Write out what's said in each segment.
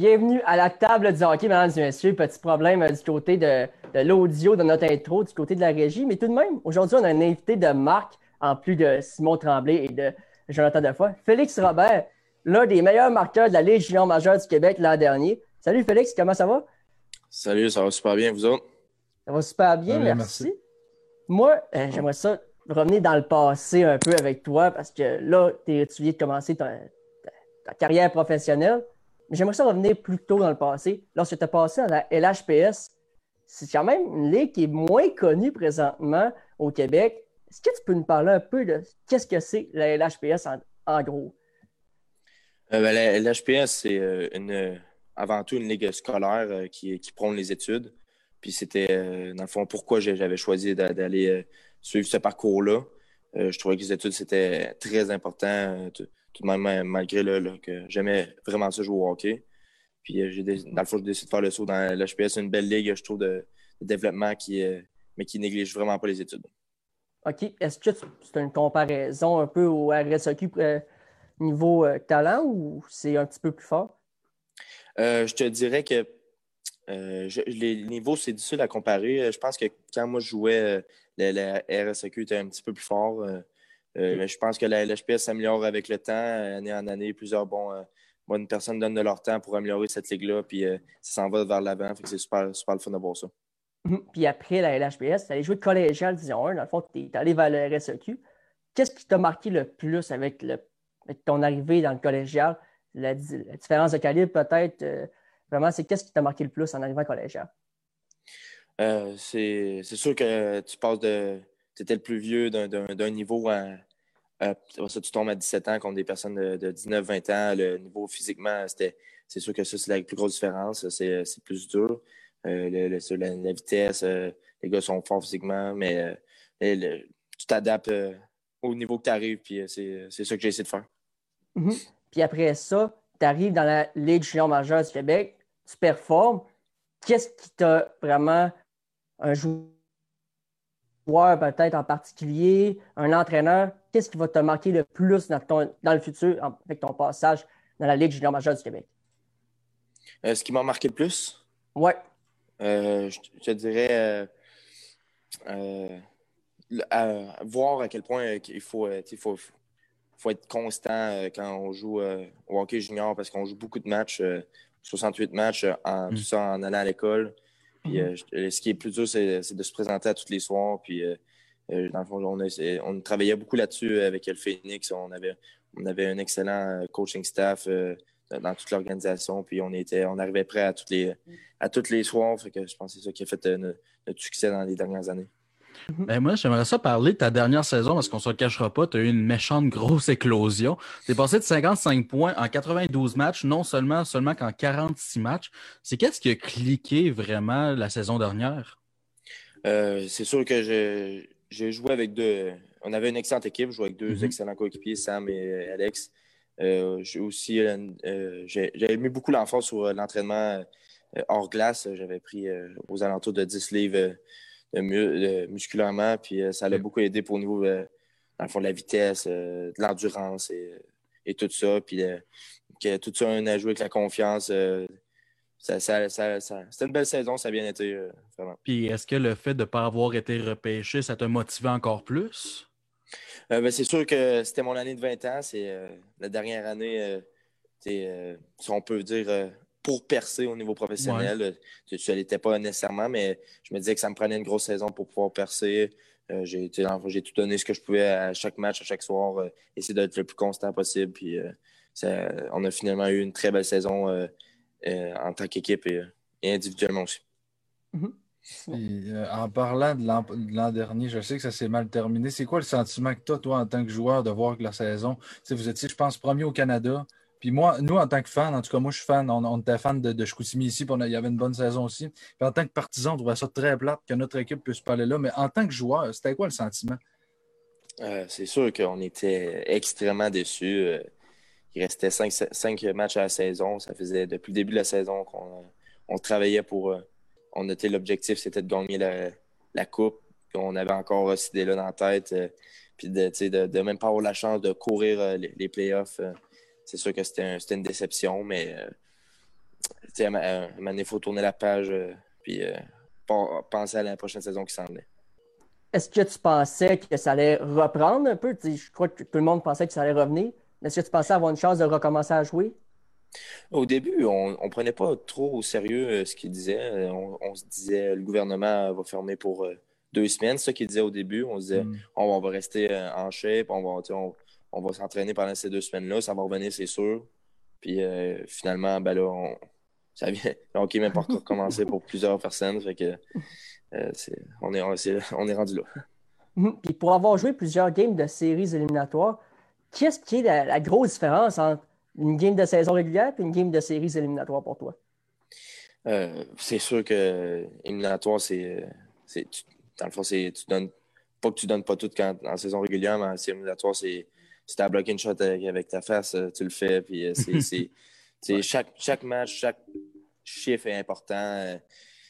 Bienvenue à la table du hockey, mesdames et messieurs. Petit problème euh, du côté de, l'audio de notre intro, du côté de la régie. Mais tout de même, aujourd'hui, on a un invité de marque, en plus de Simon Tremblay et de Jonathan Defoy. Félix Robert, l'un des meilleurs marqueurs de la Ligue junior majeure du Québec l'an dernier. Salut Félix, comment ça va? Salut, ça va super bien, vous autres? Ça va super bien, merci. Moi, euh, j'aimerais ça revenir dans le passé un peu avec toi parce que là, tu viens de commencer ta carrière professionnelle. J'aimerais ça revenir plus tôt dans le passé. Lorsque tu as passé à la LHPS, c'est quand même une ligue qui est moins connue présentement au Québec. Est-ce que tu peux nous parler un peu de qu'est-ce que c'est la LHPS en, gros? Euh, ben, la LHPS, c'est euh, une, avant tout une ligue scolaire euh, qui, qui prône les études. Puis c'était, dans le fond, pourquoi j'avais choisi d'aller suivre ce parcours-là. je trouvais que les études, c'était très important tout de même, malgré le, que j'aimais vraiment ça jouer au hockey. Puis, euh, j'ai dans le fond, j'ai décidé de faire le saut dans l'HPS. C'est une belle ligue, je trouve, de, développement qui, euh, mais qui néglige vraiment pas les études. OK. Est-ce que c'est une comparaison un peu au RSEQ euh, niveau talent ou c'est un petit peu plus fort? je te dirais que les niveaux, c'est difficile à comparer. Je pense que quand moi je jouais, le, RSEQ était un petit peu plus fort. Euh, je pense que la LHPS s'améliore avec le temps, année en année. Plusieurs bons, bonnes personnes donnent de leur temps pour améliorer cette ligue-là, puis euh, ça s'en va vers l'avant. C'est super, super le fun de voir ça. Mhm. Puis après la LHPS, tu allé jouer collégial Division 1. Dans le fond, tu es allé vers le RSEQ. Qu'est-ce qui t'a marqué le plus avec, le, ton arrivée dans le collégial? La, différence de calibre, peut-être, euh, vraiment, c'est qu'est-ce qui t'a marqué le plus en arrivant collégial? c'est sûr que tu passes de tu étais le plus vieux d'un niveau à, ça, tu tombes à 17 ans contre des personnes de, 19-20 ans. Le niveau physiquement, c'est sûr que ça, c'est la plus grosse différence. C'est plus dur. Euh, la, vitesse, euh, les gars sont forts physiquement, mais euh, tu t'adaptes au niveau que tu arrives, puis c'est ça que j'ai essayé de faire. Mm-hmm. Puis après ça, tu arrives dans la Ligue junior majeure du Québec, tu performes. Qu'est-ce qui t'a vraiment un joueur peut-être en particulier, un entraîneur, qu'est-ce qui va te marquer le plus dans, dans le futur avec ton passage dans la Ligue junior majeure du Québec? Euh, ce qui m'a marqué le plus? Oui. Euh, je, te dirais euh, voir à quel point il faut, faut, faut, être constant quand on joue au hockey junior parce qu'on joue beaucoup de matchs, 68 matchs, en, mm. tout ça en allant à l'école. Puis, mhm. euh, ce qui est plus dur, c'est de se présenter à tous les soirs. Puis, euh, euh, dans le fond, on, travaillait beaucoup là-dessus avec le Phoenix. On avait, on avait un excellent coaching staff dans toute l'organisation. Puis, on, était, on arrivait prêt à, toutes les, à tous les soirs. Fait que je pense que c'est ça qui a fait notre succès dans les dernières années. Mhm. Ben moi, j'aimerais ça parler de ta dernière saison parce qu'on ne se le cachera pas. Tu as eu une méchante grosse éclosion. Tu es passé de 55 points en 92 matchs, non seulement, seulement qu'en 46 matchs. C'est qu'est-ce qui a cliqué vraiment la saison dernière? Euh, c'est sûr que j'ai joué avec deux. On avait une excellente équipe, je jouais avec deux mhm. excellents coéquipiers, Sam et Alex. Euh, j'ai aussi euh, j'ai mis beaucoup l'enfance sur l'entraînement hors glace. J'avais pris aux alentours de 10 livres musculairement. Puis euh, ça l'a beaucoup aidé pour nous, euh, dans le fond, de la vitesse, euh, de l'endurance et, tout ça. Puis que tout ça a joué avec la confiance. Ça, c'était une belle saison, ça a bien été, vraiment. Puis est-ce que le fait de ne pas avoir été repêché, ça t'a motivé encore plus? Ben, c'est sûr que c'était mon année de 20 ans. C'est la dernière année, si on peut dire, pour percer au niveau professionnel. Tu ne l'étais pas nécessairement, mais je me disais que ça me prenait une grosse saison pour pouvoir percer. Euh, j'ai tout donné ce que je pouvais à chaque match, à chaque soir, euh, essayer d'être le plus constant possible. Puis, euh, on a finalement eu une très belle saison en tant qu'équipe et, individuellement aussi. Mm-hmm. en parlant de l'an dernier, je sais que ça s'est mal terminé. C'est quoi le sentiment que tu as, toi, en tant que joueur, de voir que la saison, vous étiez, je pense, premier au Canada, puis moi, nous, en tant que fan, en tout cas, moi, je suis fan, on, était fan de, de ici, puis il y avait une bonne saison aussi. Puis en tant que partisan, on trouvait ça très plate que notre équipe puisse pas aller là. Mais en tant que joueur, c'était quoi le sentiment? Euh, c'est sûr qu'on était extrêmement déçus. Euh, il restait cinq, matchs à la saison. Ça faisait depuis le début de la saison qu'on travaillait pour. Euh, on était l'objectif, c'était de gagner la, coupe. On avait encore cette idée-là dans la tête. puis de, de, même pas avoir la chance de courir les playoffs c'est sûr que c'était une déception, mais il faut tourner la page puis penser à la prochaine saison qui s'en est. Est-ce que tu pensais que ça allait reprendre un peu? je crois que tout le monde pensait que ça allait revenir. Est-ce que tu pensais avoir une chance de recommencer à jouer? Au début, on ne prenait pas trop au sérieux euh, ce qu'il disait. Euh, on, se disait le gouvernement va fermer pour euh, deux semaines. Ce qu'il disait au début. On se disait mm. on, va rester en shape, on va, on, va s'entraîner pendant ces deux semaines-là, ça va revenir, c'est sûr. Puis finalement, ben là, on, ça vient. OK, même pas recommencer pour plusieurs personnes. Fait que on, est, on, est, rendu là. Mm-hmm. Puis pour avoir joué plusieurs games de séries éliminatoires, qu'est-ce qui est la, grosse différence entre une game de saison régulière et une game de séries éliminatoires pour toi? Euh, c'est sûr que éliminatoire, c'est. Dans le fond, c'est. Tu donnes. Pas que tu donnes pas tout quand, en saison régulière, mais en éliminatoire, c'est. Si tu as bloqué une shot avec, ta face, euh, tu le fais. Puis euh, c'est. chaque, chaque match, chaque chiffre est important.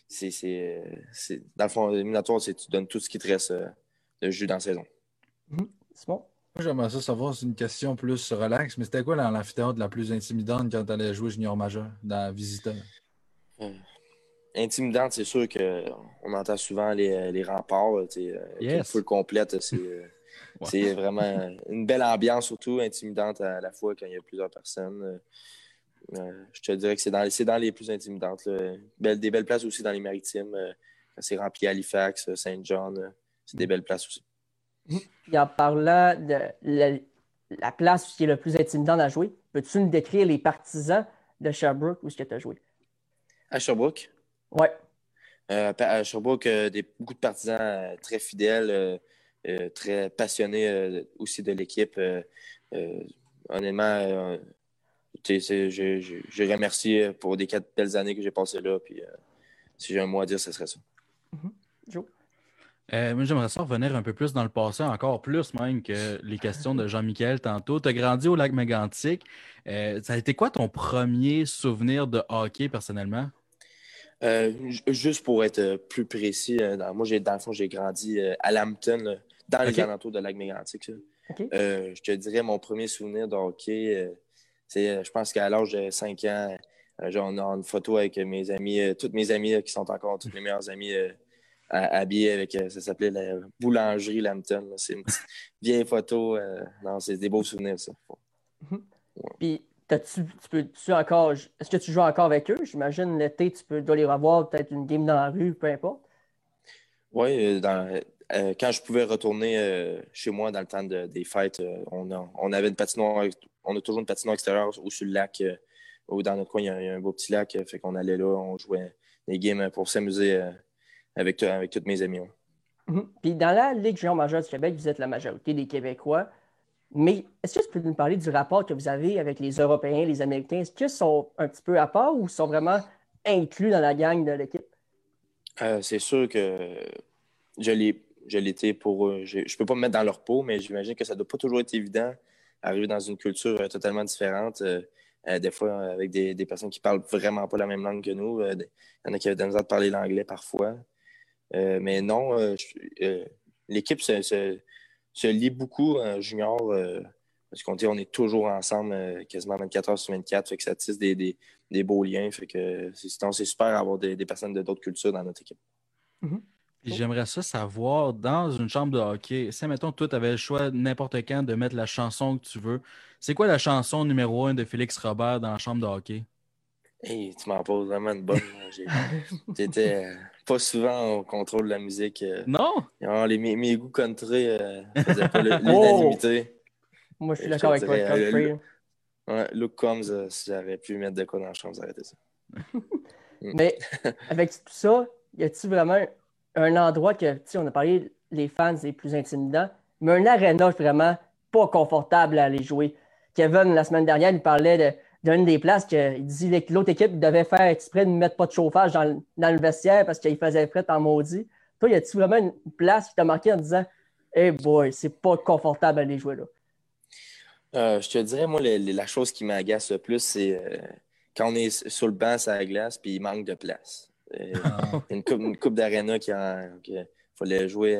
C'est. Dans le fond, éliminatoire, c'est tu donnes tout ce qui te reste de jus dans la saison. Mm-hmm. C'est bon. Moi, j'aimerais ça savoir, c'est une question plus relax, mais c'était quoi l'amphithéâtre la plus intimidante quand tu allais jouer junior majeur dans Visiteur? Euh, intimidante, c'est sûr qu'on entend souvent les, les remparts, yes. full complète. C'est vraiment une belle ambiance, surtout intimidante à la fois quand il y a plusieurs personnes. Euh, je te dirais que c'est dans, dans, les plus intimidantes. des belles places aussi dans les maritimes. c'est rempli Halifax, Saint-John. c'est des belles places aussi. Puis en parlant de la, place qui est le plus intimidante à jouer, peux-tu nous décrire les partisans de Sherbrooke où est-ce que tu as joué? À Sherbrooke? Oui. Euh, à Sherbrooke, euh, des, beaucoup de partisans euh, très fidèles, très passionnés aussi de l'équipe. honnêtement, je, remercie pour des quatre belles années que j'ai passées là. Puis, si j'ai un mot à dire, ce serait ça. Mm-hmm. Joe? Euh, moi, j'aimerais ça revenir un peu plus dans le passé, encore plus même que les questions de Jean-Michel tantôt. Tu as grandi au lac Mégantic. Euh, ça a été quoi ton premier souvenir de hockey personnellement? Euh, juste pour être plus précis, moi, dans le fond, j'ai grandi à Lambton, dans les alentours de lac Mégantic. je te dirais mon premier souvenir de hockey, c'est, je pense qu'à l'âge de 5 ans, on a une photo avec mes amis, toutes mes amis qui sont encore toutes mes meilleurs amis habillé avec, euh, ça s'appelait la boulangerie Lambton. C'est une petite vieille photo. Euh, non, c'est des beaux souvenirs, ça. Mhm. Puis, tu, peux-tu encore, est-ce que tu joues encore avec eux? J'imagine l'été, tu peux dois les revoir, peut-être une game dans la rue, peu importe. Oui, euh, quand je pouvais retourner chez moi dans le temps des fêtes, on, on, avait une patinoire, on a toujours une patinoire extérieure ou sur le lac, ou dans notre coin, il y, a, un beau petit lac, fait qu'on allait là, on jouait des games pour s'amuser avec, avec tous mes amis. Mhm. Puis dans la Ligue junior majeure du Québec, vous êtes la majorité des Québécois. Mais est-ce que tu peux nous parler du rapport que vous avez avec les Européens, les Américains? Est-ce qu'ils sont un petit peu à part ou sont vraiment inclus dans la gang de l'équipe? Euh, c'est sûr que je l'ai pour eux. Je ne peux pas me mettre dans leur peau, mais j'imagine que ça ne doit pas toujours être évident d'arriver dans une culture euh, totalement différente. Euh, des fois, avec des, personnes qui ne parlent vraiment pas la même langue que nous. Il y en a qui ont de de parler l'anglais parfois. Euh, mais non, euh, euh, l'équipe se, lie beaucoup en junior qu'on on est toujours ensemble quasiment 24 heures sur 24. Fait que ça tisse des, beaux liens. Fait que c'est super d'avoir des, personnes de d'autres cultures dans notre équipe. Mm-hmm. J'aimerais ça savoir, dans une chambre de hockey, si, mettons, toi, tu avais le choix n'importe quand de mettre la chanson que tu veux, c'est quoi la chanson numéro un de Félix Robert dans la chambre de hockey? Hey, tu m'en poses vraiment une bonne. J'étais euh, pas souvent au contrôle de la musique. Euh. non? les, mes, goûts country euh, faisaient pas l'unanimité. Oh! Moi, je suis d'accord avec toi, country. Ouais, Look Comes, si j'avais pu mettre de quoi dans la chambre, ça aurait été ça. Mm. Mais avec tout ça, y a-t-il vraiment un endroit que, tu sais, on a parlé les fans les plus intimidants, mais un aréna vraiment pas confortable à aller jouer. Kevin, la semaine dernière, il parlait d'une des places qu'il dit que l'autre équipe devait faire exprès de ne mettre pas de chauffage dans, le, vestiaire parce qu'il faisait fret en maudit. Toi, y a-tu vraiment une place qui t'a marqué en disant Hey boy, c'est pas confortable d'aller jouer là? Euh, je te dirais, moi, la chose qui m'agace le plus, c'est euh, quand on est sur le banc, à la glace, puis il manque de place. Euh, ah. une coupe, une coupe d'aréna qui, fallait jouer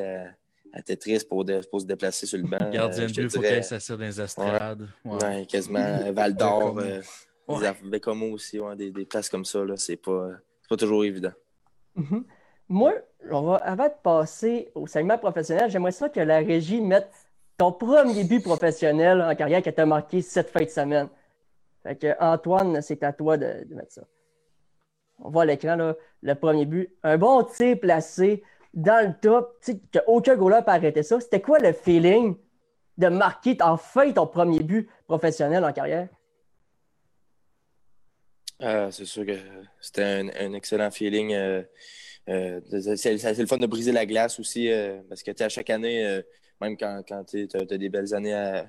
à Tetris pour, pour, se déplacer sur le banc. Gardien de but, il faut qu'elle s'assure dans les estrades. Ouais, quasiment Val d'Or. Euh, Des aussi, des, des, places comme ça, c'est pas, pas toujours évident. Mm-hmm. Moi, on va, avant de passer au segment professionnel, j'aimerais ça que la régie mette ton premier but professionnel en carrière qui t'a marqué cette fin de semaine. Fait que Antoine, c'est à toi de, mettre ça. On voit à l'écran le premier but. Un bon tir placé dans le top, qu'aucun goaler peut arrêter ça. C'était quoi le feeling de marquer enfin ton premier but professionnel en carrière? Ah, c'est sûr que c'était un, excellent feeling. Euh, euh, c'est le fun de briser la glace aussi, euh, parce que à chaque année, même quand, quand tu as, des belles années euh,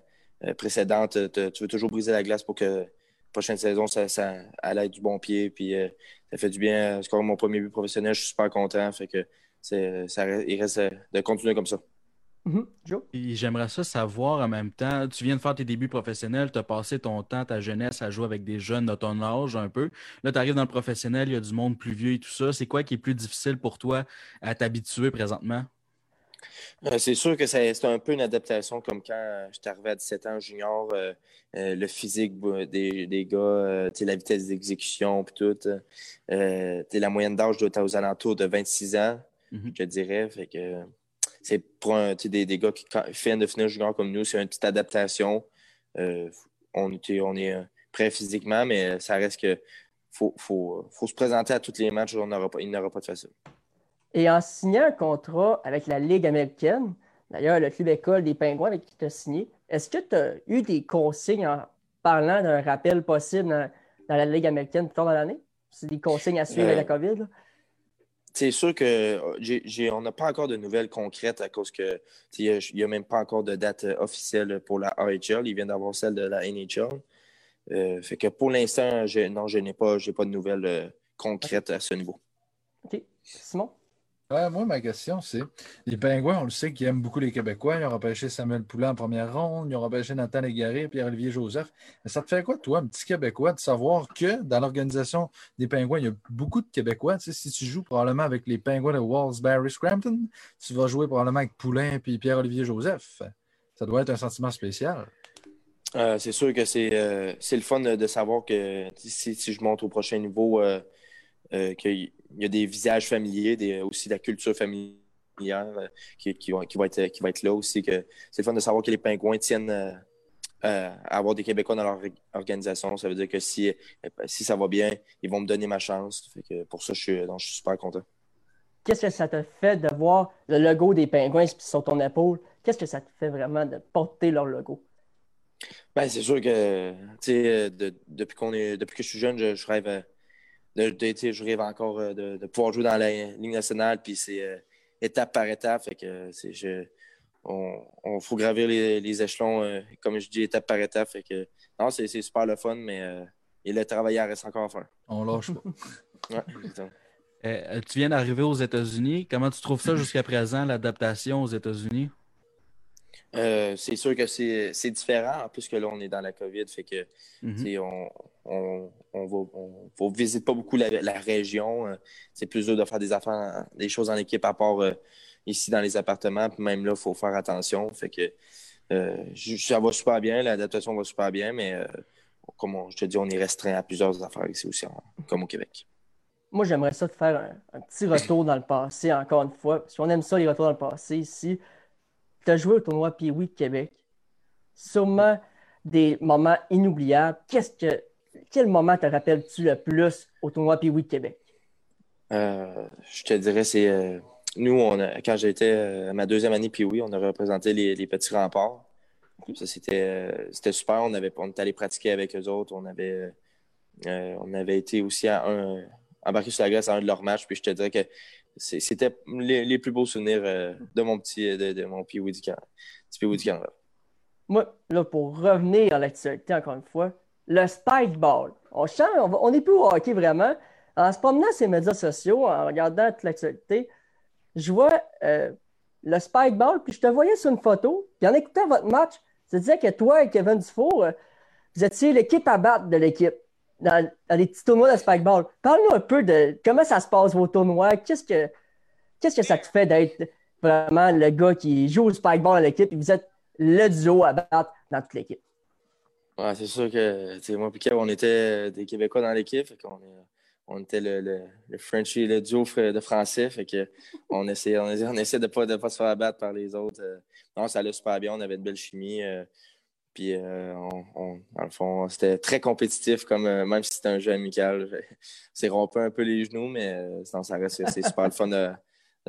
euh, précédentes, tu veux toujours briser la glace pour que la prochaine saison, ça, ça aille du bon pied. Puis euh, ça fait du bien. score mon premier but professionnel, je suis super content. Fait que ça, il reste de continuer comme ça. Mm-hmm. J'aimerais ça savoir en même temps, tu viens de faire tes débuts professionnels, tu as passé ton temps, ta jeunesse à jouer avec des jeunes de ton âge un peu. Là, tu arrives dans le professionnel, il y a du monde plus vieux et tout ça. C'est quoi qui est plus difficile pour toi à t'habituer présentement? Euh, c'est sûr que c'est un peu une adaptation comme quand je suis arrivé à 17 ans junior, euh, euh, le physique des, des gars, la vitesse d'exécution, puis tout. la moyenne d'âge doit être aux alentours de 26 ans, mm-hmm. je dirais. Fait que c'est pour des, des, gars qui viennent de finir junior comme nous, c'est une petite adaptation. on, on est prêt physiquement, mais ça reste que faut, faut, faut se présenter à tous les matchs, on pas, il n'aura pas de facile. Et en signant un contrat avec la Ligue américaine, d'ailleurs, le club école des Pingouins avec qui tu as signé, est-ce que tu as eu des consignes en parlant d'un rappel possible dans, la Ligue américaine plus tard dans l'année? C'est des consignes à suivre avec la euh, COVID? C'est sûr qu'on n'a pas encore de nouvelles concrètes à cause que il n'y a, même pas encore de date officielle pour la AHL. Il vient d'avoir celle de la NHL. Euh, fait que pour l'instant, non, je n'ai pas, pas de nouvelles euh, concrètes à ce niveau. OK. Simon? Moi, ma question, c'est les Pingouins, on le sait qu'ils aiment beaucoup les Québécois. Ils ont repêché Samuel Poulin en première ronde, ils ont repêché Nathan Légaré, Pierre-Olivier Joseph. Mais ça te fait quoi, toi, petit Québécois, de savoir que dans l'organisation des Pingouins, il y a beaucoup de Québécois? Tu sais, si tu joues probablement avec les Pingouins de Walsbury Scrampton, tu vas jouer probablement avec Poulin et Pierre-Olivier Joseph. Ça doit être un sentiment spécial. Euh, c'est sûr que euh, c'est le fun de, savoir que si, je monte au prochain niveau, euh, qu'il il y a des visages familiers, des, aussi de la culture familière euh, qui, qui, va, être, qui va être là aussi. Que c'est le fun de savoir que les pingouins tiennent euh, euh, à avoir des Québécois dans leur organisation. Ça veut dire que si, si ça va bien, ils vont me donner ma chance. que pour ça, je suis, je suis super content. Qu'est-ce que ça te fait de voir le logo des pingouins sur ton épaule? Qu'est-ce que ça te fait vraiment de porter leur logo? Ben, c'est sûr que depuis, qu'on est, depuis que je suis jeune, je, je rêve de, je rêve encore euh, de, pouvoir jouer dans la Ligue nationale, puis c'est euh, étape par étape. Fait que c'est, je, on, faut gravir les, échelons, euh, comme je dis, étape par étape. Fait que non, c'est, super le fun, mais il le travail reste encore à faire. On lâche pas. tu viens d'arriver aux États-Unis. Comment tu trouves ça jusqu'à présent, l'adaptation aux États-Unis? Euh, c'est sûr que c'est différent, en plus que là, on est dans la COVID, fait que mhm. on, on, on, va, visite pas beaucoup la, région. Euh, c'est plus dur de faire des affaires, des choses en équipe à part euh, ici dans les appartements. Puis même là, il faut faire attention. Fait que ça va super bien, l'adaptation va super bien, mais comme je te dis, on est restreint à plusieurs affaires ici aussi, comme au Québec. Moi, j'aimerais ça te faire un, petit retour dans le passé, encore une fois. Si on aime ça, les retours dans le passé ici tu as joué au tournoi Pee-Wee de Québec. Sûrement des moments inoubliables. Qu'est-ce que, quel moment te rappelles-tu le plus au tournoi Pee-Wee Québec? Euh, je te dirais, c'est. Euh, nous, quand j'étais euh, à ma deuxième année Pee-Wee, on a représenté les, petits remparts. Ça, c'était, c'était super. On, avait, on était allé pratiquer avec eux autres. On avait, on avait été aussi à embarqué sur la glace à un de leurs matchs. Puis je te dirais que c'était les, plus beaux souvenirs euh, de mon petit de, de mon Pee-Wee du, Canada. Moi, là, pour revenir à l'actualité, encore une fois, le spike ball. On change, on n'est plus au hockey vraiment. En se promenant sur les médias sociaux, en regardant toute l'actualité, je vois euh, le spike ball, puis je te voyais sur une photo, puis en écoutant votre match, ça disais que toi et Kevin Dufour, euh, vous étiez l'équipe à battre de l'équipe dans, les petits tournois de Spikeball. Parle-nous un peu de comment ça se passe vos tournois. Qu'est-ce que, qu'est-ce que ça te fait d'être vraiment le gars qui joue au Spikeball à l'équipe et vous êtes le duo à battre dans toute l'équipe? Ouais, c'est sûr que moi et on était des Québécois dans l'équipe. On, on était le, le, le Frenchie, le duo de français. Fait on essayait, on essayait, de ne pas, de pas se faire abattre par les autres. Non, ça allait super bien. On avait de belle chimie. Puis, euh, on, dans le fond, c'était très compétitif, comme euh, même si c'était un jeu amical. C'est rompu un peu les genoux, mais euh, sinon, ça reste c'est super le fun de,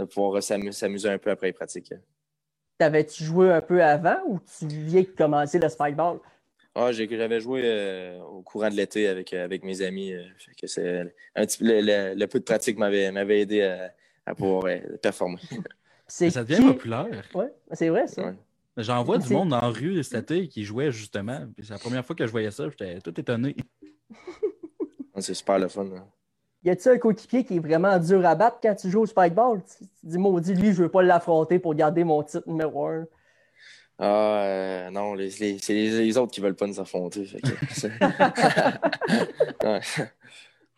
pouvoir s'amuser un peu après les pratiques. T'avais-tu joué un peu avant ou tu viens de commencer le spikeball? Ah, j'avais joué au courant de l'été avec, avec mes amis. que c'est un petit, le, peu de pratique m'avait aidé à, pouvoir performer. Ça devient populaire. Oui, c'est vrai, ça. J'en vois du monde dans la rue cet été qui jouait justement. C'est la première fois que je voyais ça, j'étais tout étonné. Ah, c'est super le fun. Hein. Y a-tu un coéquipier qui est vraiment dur à battre quand tu joues au spikeball? Tu, tu dis, maudit, lui, je veux pas l'affronter pour garder mon titre numéro un. Ah, euh, non, les, c'est les, autres qui veulent pas nous affronter.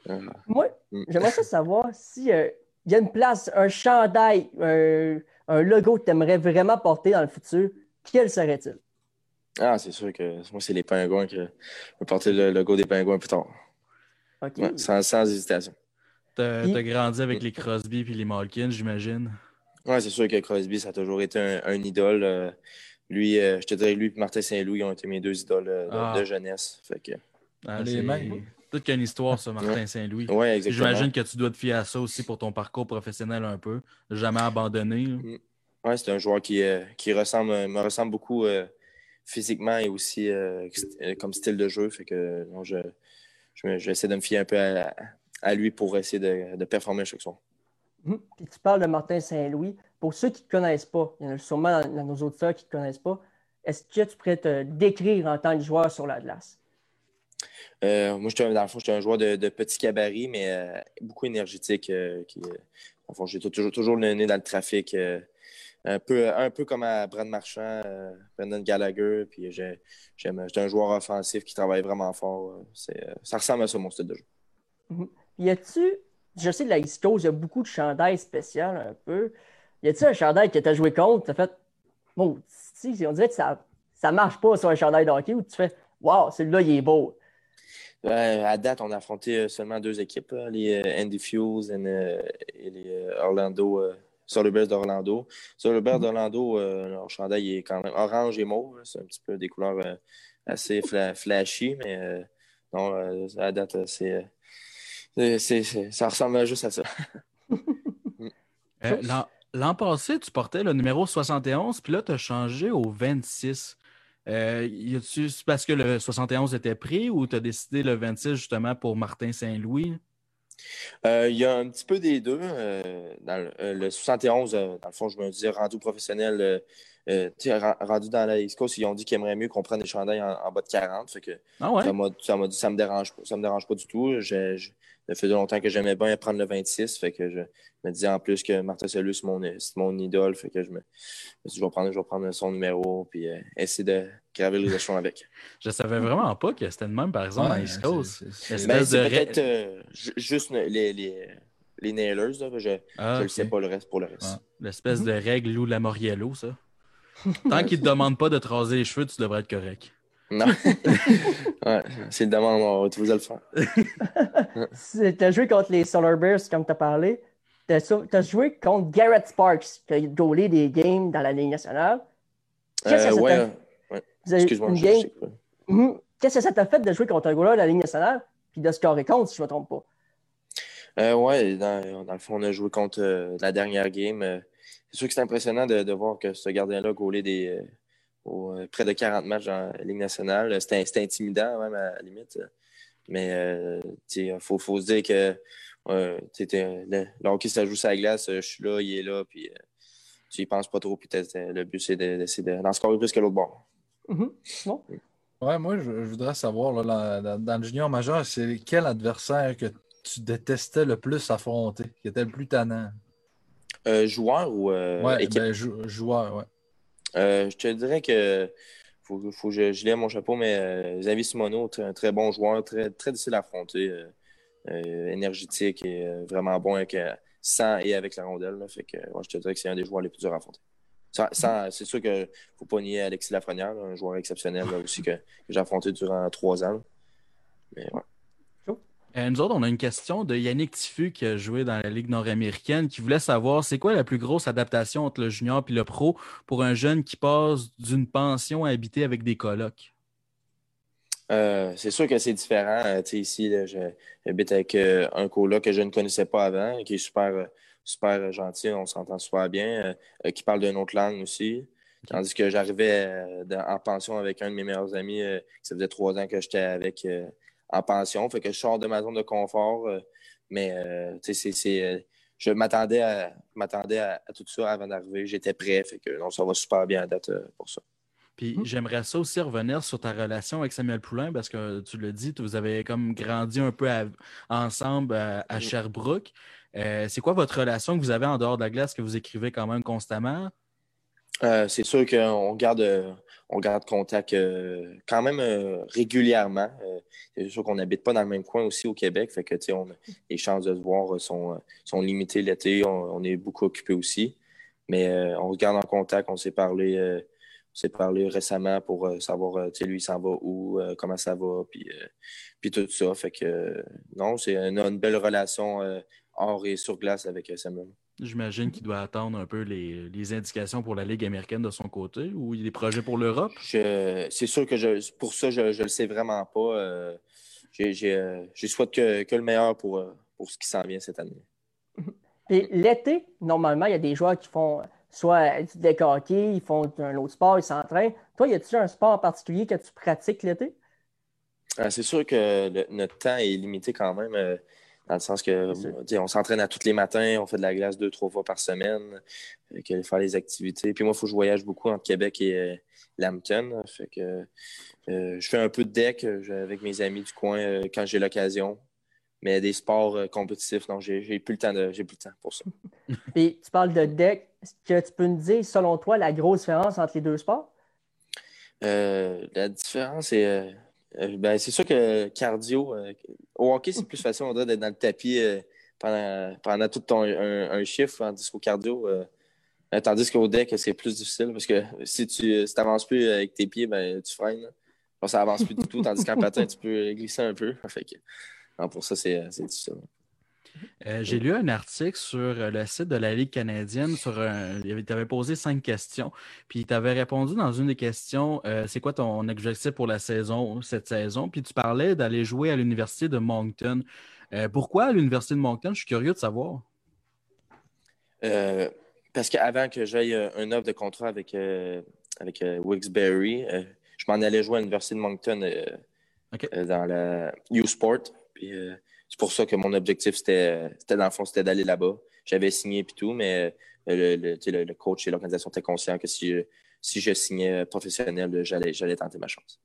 Moi, mm. j'aimerais ça savoir si euh, y a une place, un chandail, un logo que tu aimerais vraiment porter dans le futur quel serait-il? Ah, c'est sûr que moi, c'est les pingouins que je vais porter le logo des pingouins plus tard. sans, sans, hésitation. Tu as, grandi avec les Crosby et les Malkin, j'imagine. Oui, c'est sûr que Crosby, ça a toujours été un, idole. Euh, lui, euh, je te dirais, lui et Martin Saint-Louis ont été mes deux idoles euh, de, ah. jeunesse. Fait que... Ah, les mêmes. Toute qu'une histoire, ça, Martin Saint-Louis. Oui, exactement. J'imagine que tu dois te fier à ça aussi pour ton parcours professionnel un peu. Jamais abandonné. Mm. Oui, c'est un joueur qui, euh, qui ressemble, me ressemble beaucoup euh, physiquement et aussi euh, comme style de jeu. Fait que je, j'essaie de me fier un peu à, lui pour essayer de, performer chaque soir. Hum, tu parles de Martin Saint-Louis. Pour ceux qui ne connaissent pas, il y en a sûrement dans, nos auditeurs qui ne connaissent pas, est-ce que tu pourrais te décrire en tant que joueur sur la glace? moi, je dans le fond, j'étais un joueur de, petit cabaret, mais beaucoup énergétique. qui, j'ai toujours, toujours le nez dans le trafic un peu, un peu comme à Brad Marchand, euh, Brendan Gallagher. Puis j'aime, un joueur offensif qui travaille vraiment fort. Euh, euh, ça ressemble à ça, mon style de jeu. Mm-hmm. Y a-tu, je sais de la East Coast, il y a beaucoup de chandails spéciaux un peu. Y a-tu un chandail que tu as joué contre, tu fait, bon, on dirait que ça, ça marche pas sur un chandail de hockey où tu fais, waouh, celui-là, il est beau. à date, on a affronté seulement deux équipes, les Andy Fuse et les Orlando sur le Bears d'Orlando. Sur le Bears mhm. d'Orlando, euh, leur chandail est quand même orange et mauve. C'est un petit peu des couleurs euh, assez flashy, mais euh, non, à date, c'est, ça ressemble juste à ça. L'an passé, tu portais le numéro 71, puis là, tu as changé au 26. y a-tu, parce que le 71 était pris ou tu as décidé le 26 justement pour Martin Saint-Louis? Euh, il y a un petit peu des deux. Euh, dans le, 71, euh, dans le fond, je me disais, rendu professionnel, rendu dans la East Coast, ils ont dit qu'ils aimeraient mieux qu'on prenne des chandails en, bas de 40. Fait que ah ouais? Ça m'a dit, ça me dérange. Ça me dérange pas du tout. Ça fait longtemps que j'aimais bien prendre le 26. Fait que je me disais en plus que Martin Solus, c'est mon, mon, idole. Fait que je me, je vais prendre, je vais prendre son numéro puis euh, essayer de graver les échelons avec. je savais vraiment pas que c'était le même, par exemple, ouais, dans East Coast. C'est ben, peut-être euh, juste les, les, les nailers. Là, je ne ah, le sais pas le reste pour le reste. L'espèce de règle Lou Lamoriello, ça. Tant qu'ils ne te demandent pas de te raser les cheveux, tu devrais être correct. Non. ouais, c'est demande, on va le faire. tu as joué contre les Solar Bears, comme tu as parlé. Tu as, joué contre Garrett Sparks, qui a gaulé des games dans la Ligue nationale. Qu'est-ce que ça ouais, ouais. Excuse-moi, je mhm. Qu'est-ce que ça t'a fait de jouer contre un goaler de la Ligue nationale puis de scorer contre, si je ne me trompe pas? Euh, oui, dans, dans, le fond, on a joué contre euh, la dernière game. Euh, c'est sûr que c'est impressionnant de, de, voir que ce gardien-là gaulé des, euh, euh, près de 40 matchs en Ligue nationale. C'était intimidant, même, à la limite. Mais euh, il faut, faut, se dire que euh, le, le, hockey, ça joue sa glace. Je suis là, il est là, puis tu y penses pas trop. Puis le but, c'est d'essayer d'en scorer plus que l'autre bord. Mm-hmm. Ouais, moi, je, voudrais savoir, là, dans, le junior majeur, c'est quel adversaire que tu détestais le plus affronter, qui était le plus tannant? joueur ou ouais, ben, joueur, ouais. Euh, je te dirais que faut, faut que je, je lève mon chapeau, mais euh, Xavier Simoneau, un très bon joueur, très, très difficile à affronter, euh, énergétique et vraiment bon avec sans et avec la rondelle. Fait que je te dirais que c'est un des joueurs les plus durs à affronter. c'est sûr qu'il ne faut pas nier Alexis Lafrenière, un joueur exceptionnel aussi que, j'ai affronté durant trois ans. Mais euh, nous autres, on a une question de Yannick Tiffu qui a joué dans la Ligue nord-américaine qui voulait savoir c'est quoi la plus grosse adaptation entre le junior et le pro pour un jeune qui passe d'une pension à habiter avec des colocs? Euh, c'est sûr que c'est différent. Euh, ici, j'habite avec un coloc que je ne connaissais pas avant, qui est super, super gentil, on s'entend super bien, qui parle d'une autre langue aussi. Tandis que j'arrivais en pension avec un de mes meilleurs amis, ça faisait trois ans que j'étais avec en pension. Fait que je sors de ma zone de confort. Euh, mais euh, c'est, euh, je m'attendais à, m'attendais à, tout ça avant d'arriver. J'étais prêt. Fait que non, ça va super bien à date pour ça. Puis hmm. j'aimerais ça aussi revenir sur ta relation avec Samuel Poulain parce que tu le dis, vous avez comme grandi un peu ensemble à, hmm. Sherbrooke. c'est quoi votre relation que vous avez en dehors de la glace que vous écrivez quand même constamment? C'est sûr qu'on garde, on garde contact euh, quand même euh, régulièrement. Euh, c'est sûr qu'on n'habite pas dans le même coin aussi au Québec, fait que les chances de se voir sont, sont limitées l'été. On, est beaucoup occupé aussi. Mais on se garde en contact. On s'est parlé, s'est parlé récemment pour savoir lui, s'en va où, comment ça va, puis, puis tout ça. Fait que non, c'est une, une, belle relation hors et sur glace avec Samuel. J'imagine qu'il doit attendre un peu les, indications pour la Ligue américaine de son côté ou il y a des projets pour l'Europe? C'est sûr que je, pour ça, je ne le sais vraiment pas. Euh, je souhaite que, le meilleur pour, euh, pour ce qui s'en vient cette année. Et l'été, normalement, il y a des joueurs qui font soit du décaqué, ils font un autre sport, ils s'entraînent. Toi, y a-t-il un sport en particulier que tu pratiques l'été? Euh, c'est sûr que notre temps est limité quand même. Dans le sens que on s'entraîne à tous les matins, on fait de la glace deux, trois fois par semaine, fait faire les activités. Puis moi, il faut que je voyage beaucoup entre Québec et euh, Lambton. Fait que euh, je fais un peu de deck euh, avec mes amis du coin quand j'ai l'occasion. Mais des sports compétitifs, non, j'ai plus le temps de. J'ai plus le temps pour ça. Puis tu parles de deck. Est-ce que tu peux nous dire, selon toi, la grosse différence entre les deux sports? la différence est euh, ben, c'est sûr que cardio, euh, au hockey, c'est plus facile, on d'être dans le tapis euh, pendant, pendant tout ton, un, chiffre, tandis qu'au cardio, tandis qu'au deck, c'est plus difficile parce que si tu n'avances plus avec tes pieds, ben, tu freines. ça avance plus du tout, tandis qu'en patin, tu peux glisser un peu. Fait pour ça, c'est difficile. Euh, j'ai lu un article sur euh, le site de la Ligue canadienne. Sur Tu avais posé cinq questions. Puis tu avais répondu dans une des questions euh, c'est quoi ton objectif pour la saison, cette saison? Puis tu parlais d'aller jouer à l'Université de Moncton. pourquoi à l'Université de Moncton? Je suis curieux de savoir. parce qu'avant que j'aille un offre de contrat avec, avec Wixbury, je m'en allais jouer à l'Université de Moncton dans la U-Sport. Puis c'est pour ça que mon objectif, c'était, dans le fond, c'était d'aller là-bas. J'avais signé et tout, mais euh, le, coach et l'organisation étaient conscients que si, si je signais professionnel, j'allais, j'allais tenter ma chance.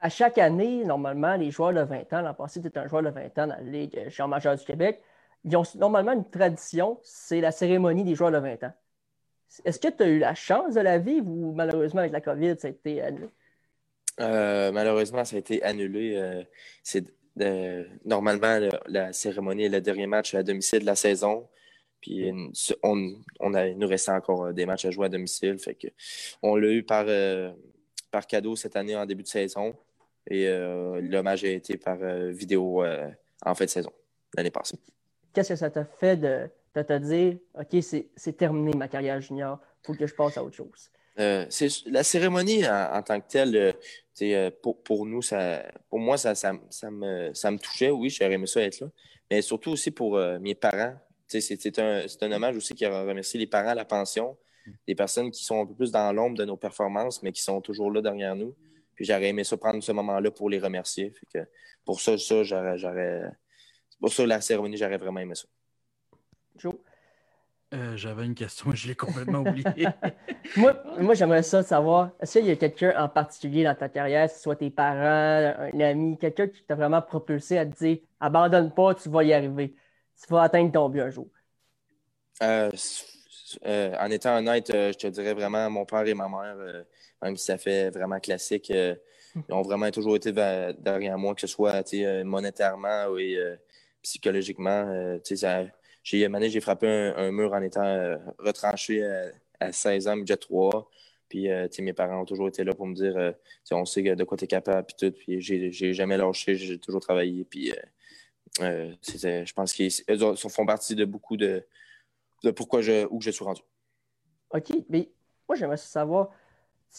À chaque année, normalement, les joueurs de 20 ans, l'an passé, tu étais un joueur de 20 ans dans la Ligue Jean majeur du Québec, ils ont normalement une tradition, c'est la cérémonie des joueurs de 20 ans. Est-ce que tu as eu la chance de la vivre ou malheureusement avec la COVID, ça a été annulé? Euh, malheureusement, ça a été annulé. Euh, normalement, la cérémonie est le dernier match à domicile de la saison. Puis on, on a, il nous restait encore euh, des matchs à jouer à domicile. Fait que on l'a eu par, euh, par cadeau cette année en début de saison. Et euh, l'hommage a été par vidéo en fin de saison, l'année passée. Qu'est-ce que ça t'a fait de, de, te dire OK, c'est terminé ma carrière junior, il faut que je passe à autre chose? La cérémonie en, tant que telle, euh, pour, pour, nous, ça, pour moi, ça, ça, ça, me, ça me touchait. Oui, j'aurais aimé ça être là. Mais surtout aussi pour euh, mes parents. C'est un, un, hommage aussi qui a remercié les parents à la pension, des personnes qui sont un peu plus dans l'ombre de nos performances, mais qui sont toujours là derrière nous. Puis j'aurais aimé ça prendre ce moment-là pour les remercier. Fait que pour ça, ça j'aurais. Pour ça, la cérémonie, j'aurais vraiment aimé ça. Euh, j'avais une question, je l'ai complètement oubliée. moi, moi j'aimerais ça savoir, est-ce qu'il y a quelqu'un en particulier dans ta carrière, que ce soit tes parents, un ami, quelqu'un qui t'a vraiment propulsé à te dire abandonne pas, tu vas y arriver. Tu vas atteindre ton but un jour? Euh, euh, en étant honnête, je te dirais vraiment mon père et ma mère, même si ça fait vraiment classique, ils ont vraiment toujours été derrière moi, que ce soit monétairement ou psychologiquement. Ça, j'ai j'ai frappé un, mur en étant euh, retranché euh, à 16 ans, budget 3. Puis mes parents ont toujours été là pour me dire on sait de quoi tu es capable, puis tout. Puis j'ai jamais lâché, j'ai toujours travaillé. Puis je pense qu'ils font partie de beaucoup de, pourquoi je, où je suis rendu. OK, mais moi, j'aimerais savoir,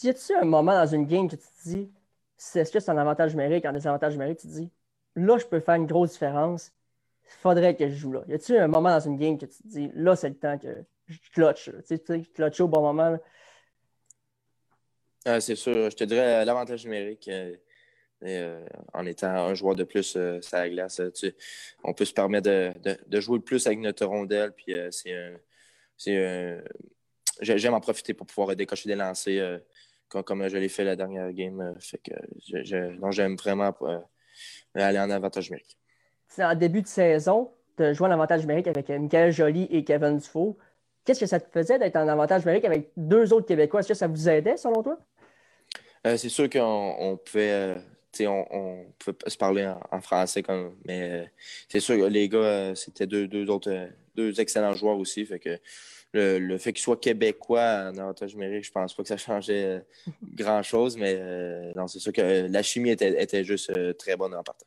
y a-tu un moment dans une game que tu te dis, est-ce que c'est un avantage numérique, un désavantage numérique, tu te dis, là, je peux faire une grosse différence, faudrait que je joue là. Y a-tu un moment dans une game que tu te dis, là, c'est le temps que je clutch, tu sais, au bon moment? Ah, c'est sûr, je te dirais l'avantage numérique. Euh, euh, en étant un joueur de plus euh, sur la glace, on peut se permettre de, jouer le plus avec notre rondelle. Puis c'est j'aime en profiter pour pouvoir décocher des lancers comme, je l'ai fait la dernière game. fait j'aime vraiment aller en avantage numérique. En début de saison, de jouer en avantage numérique avec Michael Joly et Kevin Dufault. Qu'est-ce que ça te faisait d'être en avantage numérique avec deux autres Québécois? Est-ce que ça vous aidait selon toi? c'est sûr qu'on pouvait on, peut se parler en, français, comme, mais euh, c'est sûr que les gars, euh, c'était deux, deux, autres, euh, deux excellents joueurs aussi. Fait que le, fait qu'ils soient québécois en avantage numérique, je pense pas que ça changeait grand-chose, mais non, c'est sûr que la chimie était, juste très bonne en partant.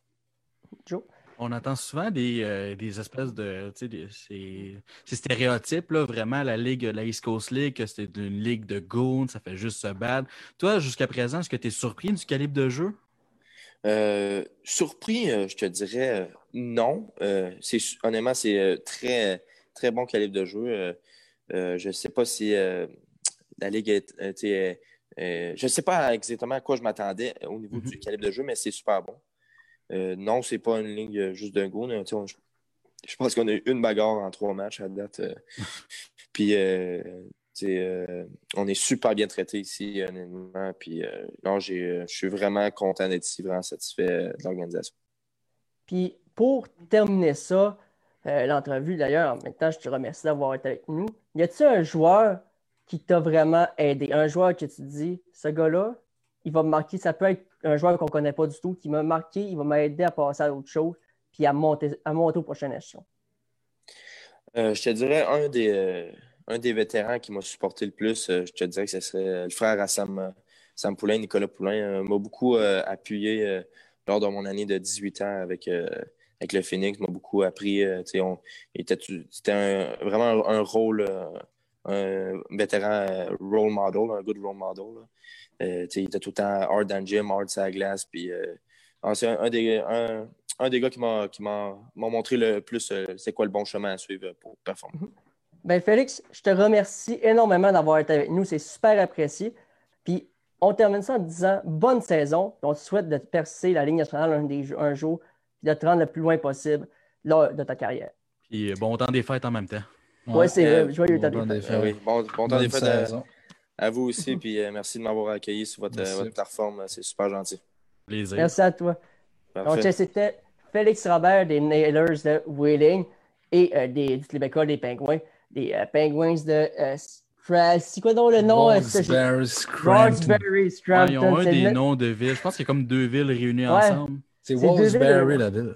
Joe? On entend souvent des, espèces de. ces, stéréotypes, là, vraiment, la Ligue, la East Coast League, que c'est une ligue de goons, ça fait juste se battre. Toi, jusqu'à présent, est-ce que tu es surpris du calibre de jeu? Euh, surpris, euh, je te dirais euh, non. honnêtement, c'est très, très bon calibre de jeu. je ne sais pas si la Ligue était. je ne sais pas exactement à quoi je m'attendais au niveau mm-hmm. du calibre de jeu, mais c'est super bon. Non, c'est pas une ligne juste d'un goût. Je pense qu'on a eu une bagarre en trois matchs à date. Puis euh, on est super bien traité ici, honnêtement. Puis, euh, non, je suis vraiment content d'être ici, vraiment satisfait euh, de l'organisation. Puis, pour terminer ça, l'entrevue d'ailleurs, en même temps, je te remercie d'avoir été avec nous. Y a-t-il un joueur qui t'a vraiment aidé? Un joueur que tu te dis, ce gars-là, il va me marquer. Ça peut être un joueur qu'on ne connaît pas du tout, qui m'a marqué, il va m'aider à passer à autre chose, puis à monter, à monter au prochain échelon. je te dirais un des un des vétérans qui m'a supporté le plus, euh, je te dirais que ce serait le frère à Sam, euh, Sam Poulain, Nicolas Poulain. Euh, m'a beaucoup appuyé lors de mon année de 18 ans avec, avec le Phoenix. m'a beaucoup appris. C'était vraiment un, rôle, un vétéran role model, un good role model. Il était tout le temps hard dans le gym, hard sur la glace. Puis, c'est un, des, un, des gars qui m'a montré le plus c'est quoi le bon chemin à suivre pour performer. Mm-hmm. Ben Félix, je te remercie énormément d'avoir été avec nous. C'est super apprécié. Puis on termine ça en disant bonne saison. On te souhaite de percer la ligne nationale un, jour et de te rendre le plus loin possible lors de ta carrière. Puis euh, bon temps des fêtes en même temps. Oui, c'est vrai. Joyeux temps des fêtes. Oui, bon, temps des fêtes à, vous aussi. puis euh, merci de m'avoir accueilli sur votre, votre plateforme. C'est super gentil. Plaisir. Merci à toi. Donc, c'était Félix Robert des Nailers de Wheeling et euh, des, du Québécois des Pingouins les euh, Penguins de euh, c'est quoi donc le nom? Roxbury, Scranton. Scranton. ils ont un des noms de villes. Je pense qu'il y a comme deux villes réunies ensemble. C'est Walsbury, la ville.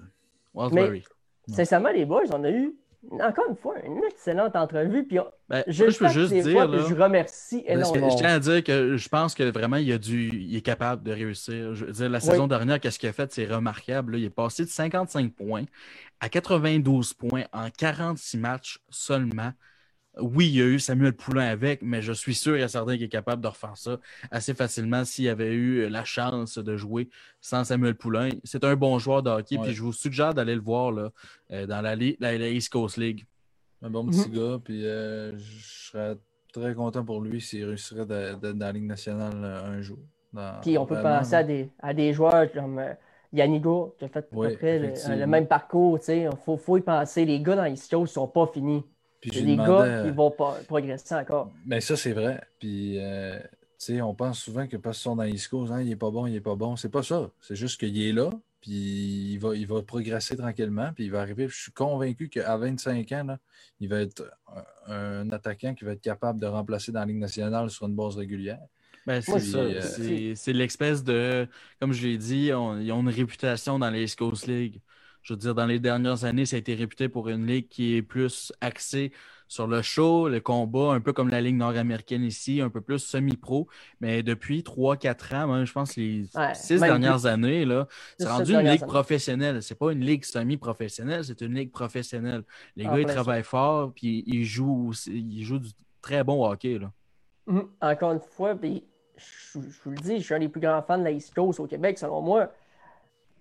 Walsbury. Sincèrement, les boys, on a eu encore une fois une excellente entrevue. Puis ben, je, je peux juste dire. Là, je remercie énormément. Je tiens à dire que je pense que vraiment, il, a dû, il est capable de réussir. Je veux dire, la saison dernière, qu'est-ce qu'il a fait? C'est remarquable. Il est passé de 55 points à 92 points en 46 matchs seulement. Oui, il y a eu Samuel Poulain avec, mais je suis sûr et certain qu'il est capable de refaire ça assez facilement s'il avait eu la chance de jouer sans Samuel Poulain. C'est un bon joueur de hockey, puis je vous suggère d'aller le voir là, euh, dans la, la, East Coast League. Un bon petit mhm. gars, puis euh, je serais très content pour lui s'il réussirait d'être dans la Ligue nationale euh, un jour. puis on peut penser à des, à des joueurs comme. Yannigo, qui a fait à peu près le, même parcours. Il faut, faut, y penser. Les gars dans les Coast ne sont pas finis. Les gars, ils vont pas progresser encore. Mais ça, c'est vrai. Puis, euh, on pense souvent que parce qu'ils sont dans les Coast, hein, il n'est pas bon, il n'est pas bon. C'est pas ça. C'est juste qu'il est là, puis il va, il va progresser tranquillement, puis il va arriver. Je suis convaincu qu'à 25 ans, là, il va être un, attaquant qui va être capable de remplacer dans la Ligue nationale sur une base régulière. Ben, euh, c'est l'espèce de, comme je l'ai dit, ils ont une réputation dans les East Coast League. Je veux dire, dans les dernières années, ça a été réputé pour une ligue qui est plus axée sur le show, le combat, un peu comme la Ligue nord-américaine ici, un peu plus semi-pro. Mais depuis 3-4 ans, même, je pense les six dernières années, là, c'est rendu une ligue professionnelle. C'est pas une ligue semi-professionnelle, c'est une ligue professionnelle. Les gars, ils travaillent fort, puis ils jouent, ils jouent du très bon hockey. Là. Hum, encore une fois, puis je, vous le dis, je suis un des plus grands fans de la East Coast au Québec, selon moi.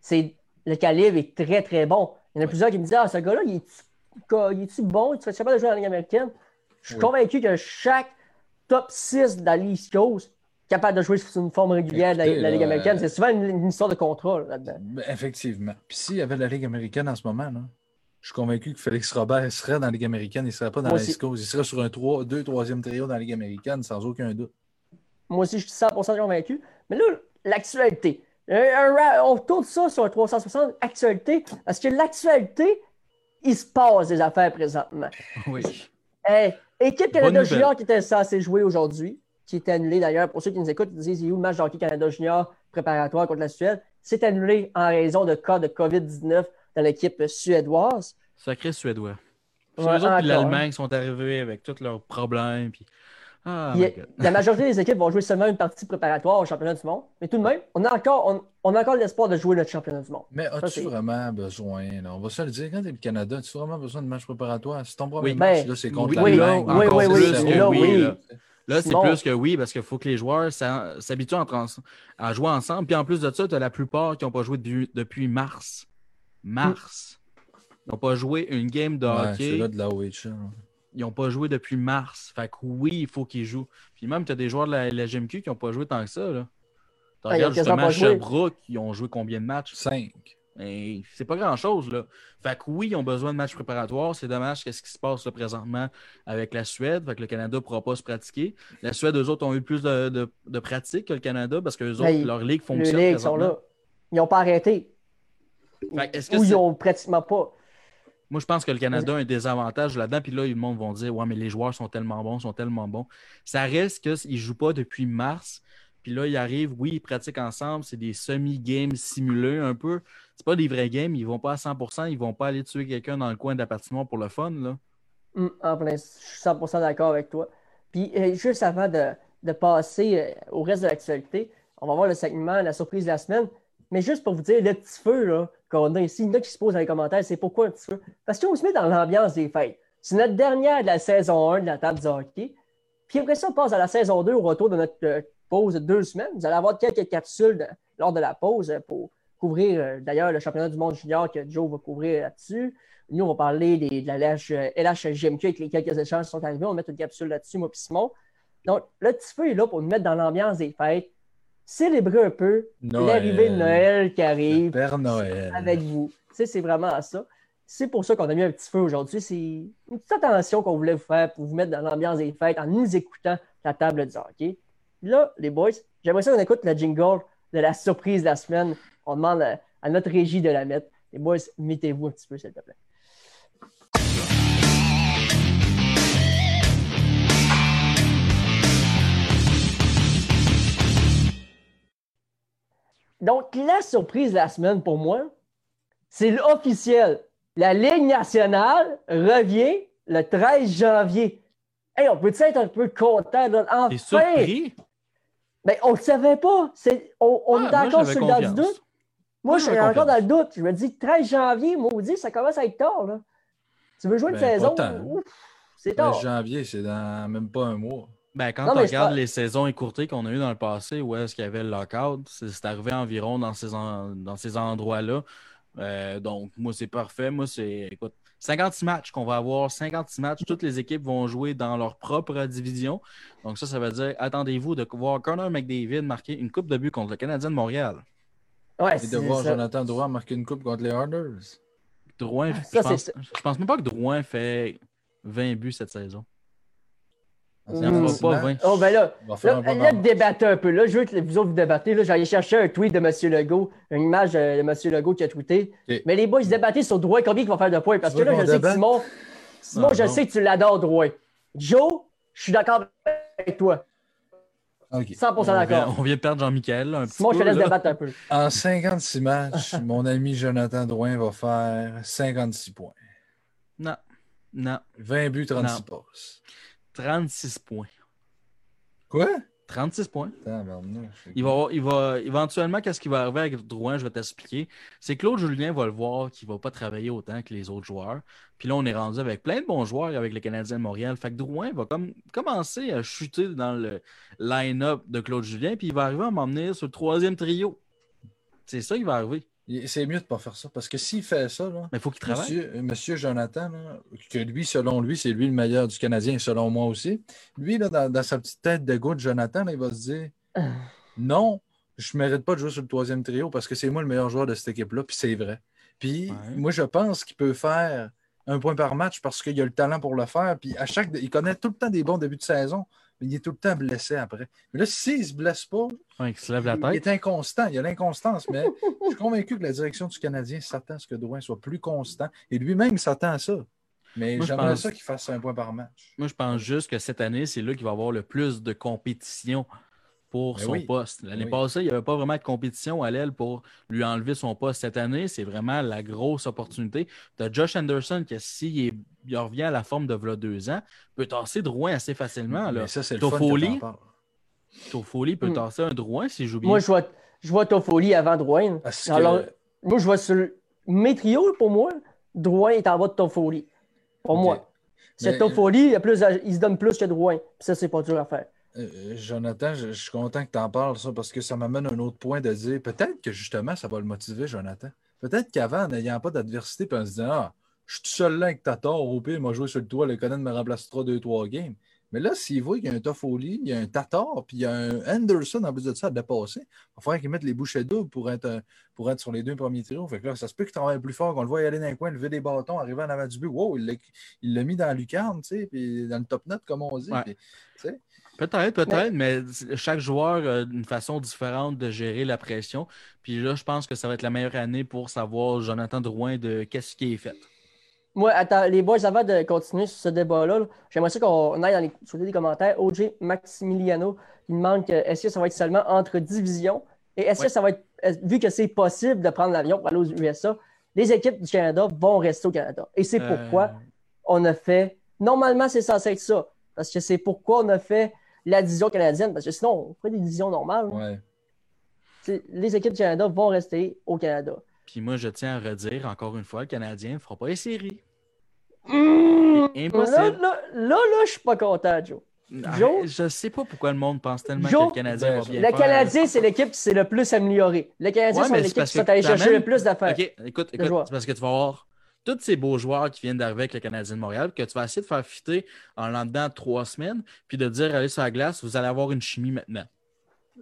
C'est, le calibre est très, très bon. Il y en a plusieurs qui me disent Ah, ce gars-là, il est-tu bon? Tu serais capable de jouer dans la Ligue américaine? Je suis convaincu que chaque top 6 de la East Coast est capable de jouer sur une forme régulière de la, Ligue américaine. C'est souvent une, histoire de contrôle là-dedans. Ben, effectivement. Puis s'il y avait la Ligue américaine en ce moment, là, je suis convaincu que Félix Robert serait dans la Ligue américaine. Il ne serait pas dans la East Coast. Il serait sur un 3, 2, 3e trio dans la Ligue américaine, sans aucun doute. Moi aussi, je suis 100% convaincu. Mais là, l'actualité. On tourne ça sur un 360 actualité, parce que l'actualité, il se passe des affaires présentement. Oui. Hey, équipe Canada Junior qui était censée jouer aujourd'hui, qui est annulé d'ailleurs. Pour ceux qui nous écoutent, ils disent il y a où le match de hockey Canada Junior préparatoire contre la Suède? C'est annulé en raison de cas de COVID-19 dans l'équipe suédoise. Sacré suédois. les autres et l'Allemagne sont arrivés avec tous leurs problèmes. Puis... Ah, la majorité des équipes vont jouer seulement une partie préparatoire au championnat du monde. Mais tout de même, on a encore, on, a encore l'espoir de jouer notre championnat du monde. Mais as-tu vraiment besoin, on va se le dire, quand tu es le Canada, as-tu vraiment besoin de match préparatoire? Si ton premier match, ben, c'est contre oui, l'Allemagne. Oui, oui, oui, là, oui. Là, c'est plus que oui, parce qu'il faut que les joueurs s'habituent à jouer ensemble. Puis en plus de ça, tu as la plupart qui n'ont pas joué depuis mars mars. Ils n'ont pas joué une game de hockey. là de la OHL. Ils n'ont pas joué depuis mars. Fait que oui, il faut qu'ils jouent. Puis même, tu as des joueurs de la, GMQ qui n'ont pas joué tant que ça. Là. Tu ah, regardes justement Sherbrooke, ils ont joué combien de matchs? Cinq. C'est pas grand-chose. là. Fait que oui, ils ont besoin de matchs préparatoires. C'est dommage qu'est-ce qui se passe là, présentement avec la Suède. Fait que le Canada ne pourra pas se pratiquer. La Suède, eux autres, ont eu plus de, de, pratique que le Canada parce que eux autres, leur ligue fonctionne. Les ligues sont là. Ils n'ont pas arrêté. Ou ils n'ont pratiquement pas. Moi, je pense que le Canada a un désavantage là-dedans. Puis là, le monde vont dire Ouais, mais les joueurs sont tellement bons, sont tellement bons. Ça reste qu'ils ne jouent pas depuis mars. Puis là, ils arrivent, oui, ils pratiquent ensemble. C'est des semi-games simulés un peu. C'est pas des vrais games. Ils vont pas à 100% Ils vont pas aller tuer quelqu'un dans le coin de la patinoire pour le fun. Là. Hum, en plein, je suis 100% d'accord avec toi. Puis euh, juste avant de, passer euh, au reste de l'actualité, on va voir le segment, la surprise de la semaine. Mais juste pour vous dire, le petit feu qu'on a ici, il y en a qui se posent dans les commentaires, c'est pourquoi un petit feu? Parce qu'on se met dans l'ambiance des fêtes. C'est notre dernière de la saison 1 de la table du hockey. Puis après ça, on passe à la saison 2 au retour de notre euh, pause de deux semaines. Vous allez avoir quelques capsules lors de la pause pour couvrir euh, d'ailleurs le championnat du monde junior que Joe va couvrir là-dessus. Nous, on va parler de la LHGMQ avec les quelques échanges qui sont arrivés. On va mettre une capsule là-dessus, moi et Simon. Donc, le petit feu est là pour nous mettre dans l'ambiance des fêtes célébrer un peu l'arrivée de Noël qui arrive. Père Noël. Avec vous. c'est vraiment ça. C'est pour ça qu'on a mis un petit feu aujourd'hui. C'est une petite attention qu'on voulait vous faire pour vous mettre dans l'ambiance des fêtes en nous écoutant la table du hockey. Là, les boys, j'aimerais ça qu'on écoute le jingle de la surprise de la semaine. On demande à notre régie de la mettre. Les boys, mettez-vous un petit peu, s'il te plaît. Donc, la surprise de la semaine pour moi, c'est l'officiel. La Ligue nationale revient le 13 janvier. Hey, on peut être un peu content? Enfin! surpris? Ben, on ne le savait pas. on, on ah, est encore sur le du doute. Moi, je suis encore dans le doute. Je me dis 13 janvier, maudit, ça commence à être tard. Là. Tu veux jouer une ben, saison? C'est tard. 13 janvier, c'est dans même pas un mois. Ben, quand on regarde les saisons écourtées qu'on a eues dans le passé, où est-ce qu'il y avait le lockout, c'est arrivé environ dans ces, dans ces endroits-là. Euh, donc, moi, c'est parfait. Moi, c'est, écoute, 56 matchs qu'on va avoir, 56 matchs. Toutes les équipes vont jouer dans leur propre division. Donc, ça, ça veut dire, attendez-vous de voir Connor McDavid marquer une coupe de but contre le Canadien de Montréal. Ouais, Et de voir Jonathan Drouin marquer une coupe contre les Harders. Drouin, ah, je, pense, je pense même pas que Drouin fait 20 buts cette saison. Mmh. Pas Oh, ben là, là, là débattez un peu. Là, je veux que vous autres vous débattez. Là, j'allais chercher un tweet de M. Legault, une image de M. Legault qui a tweeté. Mais les boys, ils débattaient sur Drouin, combien il va faire de points? Parce que là, je sais que Simon, Simon je sais que tu l'adores, Drouin. Joe, je suis d'accord avec toi. 100% d'accord. On vient de perdre Jean-Michel. Simon, je te laisse débattre un peu. En 56 matchs, mon ami Jonathan Drouin va faire 56 points. Non. Non. 20 buts, 36 Non. passes. 36 points. Quoi? 36 points. Il va, il va éventuellement, qu'est-ce qui va arriver avec Drouin, je vais t'expliquer. C'est Claude Julien va le voir qu'il ne va pas travailler autant que les autres joueurs. Puis là, on est rendu avec plein de bons joueurs avec le Canadien de Montréal. Fait que Drouin va comme, commencer à chuter dans le line-up de Claude Julien, puis il va arriver à m'emmener sur le troisième trio. C'est ça qui va arriver. C'est mieux de ne pas faire ça parce que s'il fait ça, là, Mais il faut qu'il travaille. Monsieur, euh, Monsieur Jonathan, là, que lui, selon lui, c'est lui le meilleur du Canadien, selon moi aussi. Lui, là, dans, dans sa petite tête de goût de Jonathan, là, il va se dire Non, je ne mérite pas de jouer sur le troisième trio parce que c'est moi le meilleur joueur de cette équipe-là, puis c'est vrai. Puis Ouais. moi, je pense qu'il peut faire un point par match parce qu'il a le talent pour le faire. Puis à chaque. Il connaît tout le temps des bons débuts de saison, il est tout le temps blessé après. Mais là, s'il ne se blesse pas, Ouais, qu'il se lève la il est inconstant, il y a l'inconstance, mais je suis convaincu que la direction du Canadien s'attend à ce que Drouin soit plus constant et lui-même s'attend à ça. Mais j'aimerais pense- ça qu'il fasse un point par match. Moi, je pense juste que cette année, c'est là qu'il va avoir le plus de compétition pour Ben son oui. poste. L'année Oui. passée, il n'y avait pas vraiment de compétition à l'aile pour lui enlever son poste. Cette année, c'est vraiment la grosse opportunité. Tu as Josh Anderson qui, s'il est- il revient à la forme de v'là deux ans, peut tasser Drouin assez facilement. Là. Mais ça, c'est le Toffoli? Toffoli peut Hmm. tasser un Drouin si j'oublie. Moi, je vois, je vois Toffoli avant Drouin. Parce que- Alors, moi, je vois sur le- mes trios, pour moi, Drouin est en bas de Toffoli. Pour moi. C'est Toffoli, il, a plus à- il se donne plus que Drouin. Puis ça, c'est pas dur à faire. Euh, Jonathan, je, je suis content que tu en parles, ça, parce que ça m'amène un autre point de dire peut-être que justement, ça va le motiver, Jonathan. Peut-être qu'avant, n'ayant pas d'adversité, puis en se disant Ah, je suis tout seul là avec Tatar, au pire, il m'a joué sur le toit, le Conan me remplacera deux, trois games. Mais là, s'il voit qu'il y a un Toffoli, il y a un Tatar, puis il y a un Anderson en plus de ça à dépasser, il va falloir qu'il mette les bouchées doubles pour être, un- pour être sur les deux premiers trios. Fait que là, ça se peut qu'il travaille plus fort, qu'on le voit y aller dans les coins, lever des bâtons, arriver en avant du but. Wow, il l'a- mis dans la lucarne, tu sais, puis dans le top net, comme on dit. Ouais. puis, tu sais. Peut-être, peut-être, mais... chaque joueur a une façon différente de gérer la pression. Puis là, je pense que ça va être la meilleure année pour savoir, Jonathan Drouin, de qu'est-ce qui est fait. Moi, attends, les boys, avant de continuer sur ce débat-là, là, j'aimerais ça qu'on aille dans les, sur les commentaires. OJ Maximiliano, il demande que, est-ce que ça va être seulement entre divisions? Et est-ce Ouais. que ça va être, vu que c'est possible de prendre l'avion pour aller aux USA, les équipes du Canada vont rester au Canada. Et c'est pourquoi Euh, on a fait, normalement, c'est censé être ça. Parce que c'est pourquoi on a fait la division canadienne. Parce que sinon, on ferait des divisions normales. Ouais. C'est- Les équipes du Canada vont rester au Canada. Puis moi, je tiens à redire encore une fois, le Canadien ne fera pas les séries. Mmh, Impossible. Là, là, là, là, je suis pas content, Joe. Arrête, Joe? Je sais pas pourquoi le monde pense tellement Joe? que le Canadien Ben, va bien Le faire. Canadien, c'est l'équipe qui s'est le plus améliorée. Les Canadiens Ouais, sont mais c'est l'équipe qui sont allés chercher le plus d'affaires. OK, écoute, écoute joueurs. c'est parce que tu vas avoir tous ces beaux joueurs qui viennent d'arriver avec le Canadien de Montréal, que tu vas essayer de faire fitter en l'an dedans de trois semaines, puis de dire, allez sur la glace, vous allez avoir une chimie maintenant.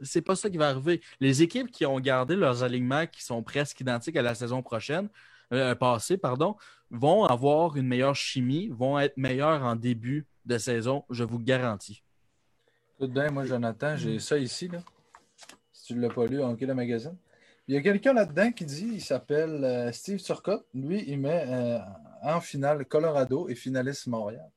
C'est pas ça qui va arriver. Les équipes qui ont gardé leurs alignements qui sont presque identiques à la saison prochaine, euh, passée, pardon, vont avoir une meilleure chimie, vont être meilleures en début de saison, je vous garantis. Écoute bien, moi, Jonathan, j'ai ça ici. Si tu ne l'as pas lu, en le magazine. Il y a quelqu'un là-dedans qui dit, il s'appelle euh, Steve Turcotte. Lui, il met euh, en finale Colorado et finaliste Montréal.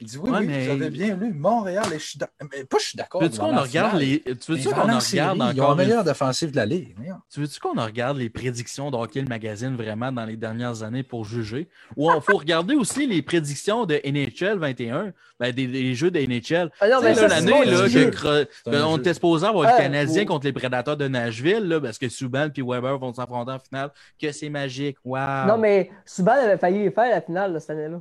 Il dit oui, Ouais, oui, mais- vous avez bien lu Montréal et je suis mais pas je suis d'accord. Veux-tu qu'on regarde finale. les. Tu veux-tu qu'on regarde Ils ont la encore une meilleure défensive de la Ligue. Tu veux-tu qu'on en regarde les prédictions de Hockey le magazine vraiment dans les dernières années pour juger? Ou il faut regarder aussi les prédictions de NHL 21, ben, des, des jeux de NHL. Ah là, ça, l'année c'est là, que jeu. était supposé avoir Ah, le Canadien faut- contre les Prédateurs de Nashville, là, parce que Subban et Weber vont s'affronter en finale, que c'est magique. Wow! Non, mais Subban avait failli faire la finale là, cette année-là.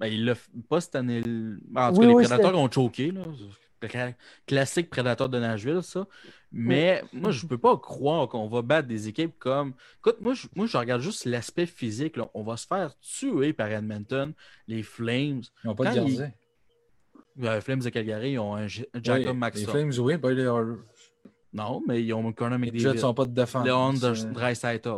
Ben, il l'a pas cette année. En tout Oui, cas, oui, les Prédateurs ont choqué. Là. Cla- Classique Prédateur de Nashville, ça. Mais moi, je peux pas croire qu'on va battre des équipes comme. Écoute, moi, je, moi, je regarde juste l'aspect physique. là. On va se faire tuer par Edmonton, les Flames. Ils n'ont pas de gardien. Les Euh, Flames de Calgary, ils ont un J- Jacob Oui, Les Maxson. Flames, oui, pas les Oilers. Non, mais ils ont Connor Les Jets McDavid. sont pas de défense. Leon Dreisaitl.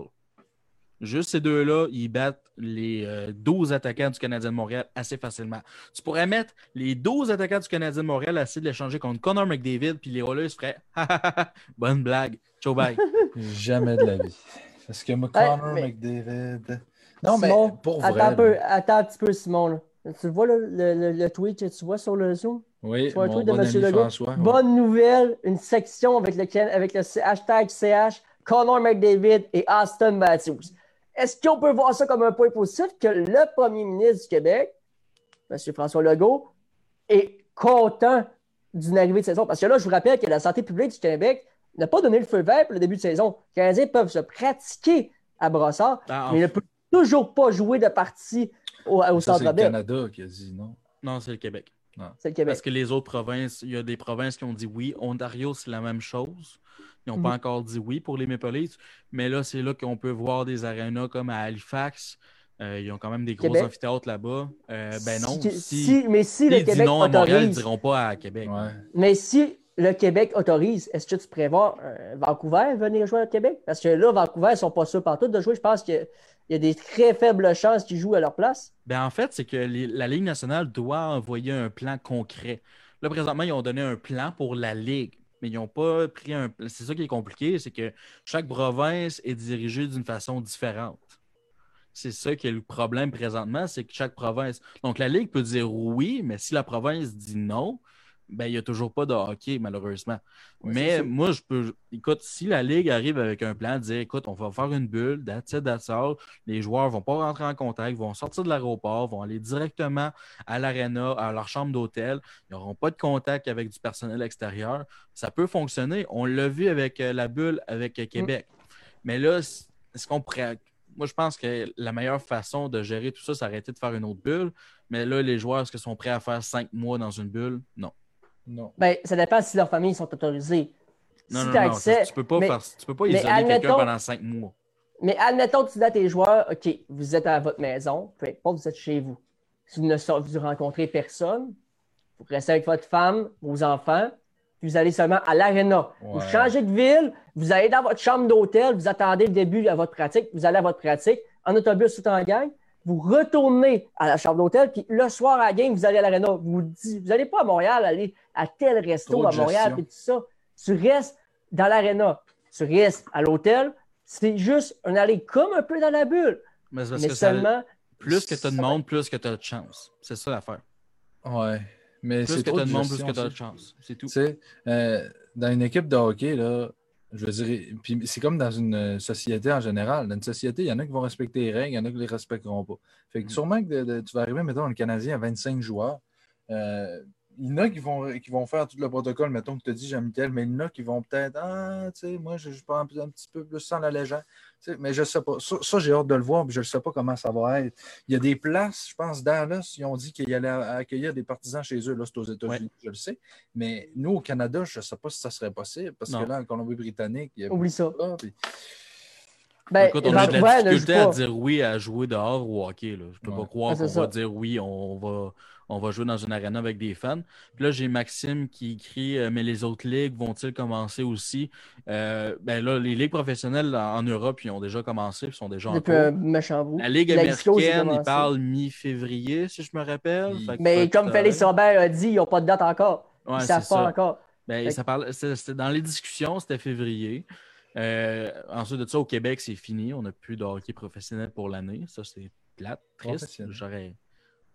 Juste ces deux-là, ils battent les euh, 12 attaquants du Canadien de Montréal assez facilement. Tu pourrais mettre les 12 attaquants du Canadien de Montréal à essayer de l'échanger contre Connor McDavid, puis les Oilers feraient Bonne blague. Ciao, bye. Jamais de la vie. Parce que moi, Connor mais- McDavid. Non, Simon, mais pour attends, vrai. un peu, là. attends un petit peu, Simon. là. Tu vois là, le, le- le tweet que tu vois sur le Zoom? Oui, Sur un mon tweet de bon M. ami Legault? François. Bonne nouvelle, une section avec avec le hashtag CH, Connor McDavid et Austin Matthews. Est-ce qu'on peut voir ça comme un point positif que le premier ministre du Québec M. François Legault, est content d'une arrivée de saison? Parce que là, je vous rappelle que la santé publique du Québec n'a pas donné le feu vert pour le début de saison. Les Canadiens peuvent se pratiquer à Brossard, Ah, mais ils ne peuvent toujours pas jouer de partie au, au Ça, c'est Centre le Bell. Canada qui a dit non. Non, c'est le Québec. C'est le Québec. Parce que les autres provinces, il y a des provinces qui ont dit oui. Ontario, c'est la même chose. Ils n'ont pas Mhm. encore dit oui pour les Maple Leafs. Mais là, c'est là qu'on peut voir des arénas comme à Halifax. Euh, ils ont quand même des gros amphithéâtres là-bas. Euh, ben non. Si- Si, si- mais si le disent Québec non à Montréal, ils ne autorise, diront pas à Québec. Ouais. mais si le Québec autorise, est-ce que tu prévois euh, Vancouver venir jouer au Québec? Parce que là, Vancouver, ils ne sont pas sûrs partout de jouer. Je pense qu'il y a des très faibles chances qu'ils jouent à leur place. Ben, en fait, c'est que la Ligue nationale doit envoyer un plan concret. Là, présentement, ils ont donné un plan pour la Ligue, mais ils n'ont pas pris un plan. C'est ça qui est compliqué, c'est que chaque province est dirigée d'une façon différente. C'est ça qui est le problème présentement, c'est que chaque province. Donc, la Ligue peut dire oui, mais si la province dit non, ben, il n'y a toujours pas de hockey, malheureusement. Ouais, mais moi, je peux. Écoute, si la Ligue arrive avec un plan, dire écoute, on va faire une bulle, that's it, that's all. Les joueurs ne vont pas rentrer en contact, vont sortir de l'aéroport, vont aller directement à l'aréna, à leur chambre d'hôtel. Ils n'auront pas de contact avec du personnel extérieur. Ça peut fonctionner. On l'a vu avec euh, la bulle avec euh, Québec. Mais là, est-ce qu'on pourrait. Moi, je pense que la meilleure façon de gérer tout ça, c'est d'arrêter de faire une autre bulle. Mais là, les joueurs, est-ce qu'ils sont prêts à faire cinq mois dans une bulle? Non. Non. Ben, ça dépend si leurs familles sont autorisées. Non, si non, tu as non. accès, tu peux pas, mais- faire- tu peux pas isoler quelqu'un pendant cinq mois. Mais admettons que tu dis à tes joueurs, OK, vous êtes à votre maison, peu importe, vous êtes chez vous. Si vous ne vous rencontrez personne, vous restez avec votre femme, vos enfants, puis vous allez seulement à l'aréna. Vous changez de ville, vous allez dans votre chambre d'hôtel, vous attendez le début à votre pratique, vous allez à votre pratique, en autobus tout en gang, vous retournez à la chambre d'hôtel, puis le soir à la game, vous allez à l'aréna. Vous vous n'allez pas à Montréal, aller à tel resto à Montréal, puis tout ça. Tu restes dans l'aréna. Tu restes à l'hôtel. C'est juste un aller comme un peu dans la bulle. Mais c'est parce Mais que ça- seulement, plus que tu as de monde, plus que tu as de chance. C'est ça l'affaire. Ouais. Mais Plus c'est que tu as de monde, plus que tu as de chance. C'est tout. Tu sais, euh, dans une équipe de hockey, là, je veux dire, puis c'est comme dans une société en général. Dans une société, il y en a qui vont respecter les règles, il y en a qui ne les respecteront pas. Fait que Mm. sûrement que de- de- tu vas arriver, mettons, le Canadien à 25 joueurs. euh, il y en a qui vont, qui vont faire tout le protocole, mettons que tu as dit Jean-Michel, mais il y en a qui vont peut-être, ah, tu sais, moi, je, je prends un, petit- un petit peu plus sans la légende. Tu sais, mais je ne sais pas. Ça, ça, j'ai hâte de le voir, puis je ne sais pas comment ça va être. Il y a des places, je pense, Dallas, ils ont dit qu'ils allaient accueillir des partisans chez eux. Là, c'est aux États-Unis, je le sais. Mais nous, au Canada, je ne sais pas si ça serait possible, parce Non. que là, en Colombie-Britannique, il y a oublie ça. Ah, puis- Ben, Écoute, on a de la ne difficulté à dire oui à jouer dehors au hockey. Là. Je peux Ouais. pas croire Ah, qu'on ça. va dire oui, on va, on va jouer dans une arena avec des fans. Puis là, j'ai Maxime qui écrit euh, Mais les autres ligues vont-ils commencer aussi? Euh, Ben là, les ligues professionnelles en en Europe, ils ont déjà commencé, ils sont déjà en cours. un. La Ligue américaine, ils parlent mi-février, si je me rappelle. Mais comme Félix Robert a dit, ils n'ont pas de date encore. Ouais, ils ne c'est savent pas ça. encore. Ben, Fait ça parle, dans les discussions, c'était février. Euh, ensuite de ça, au Québec, c'est fini. On n'a plus de hockey professionnel pour l'année. Ça, c'est plate, triste. J'aurais.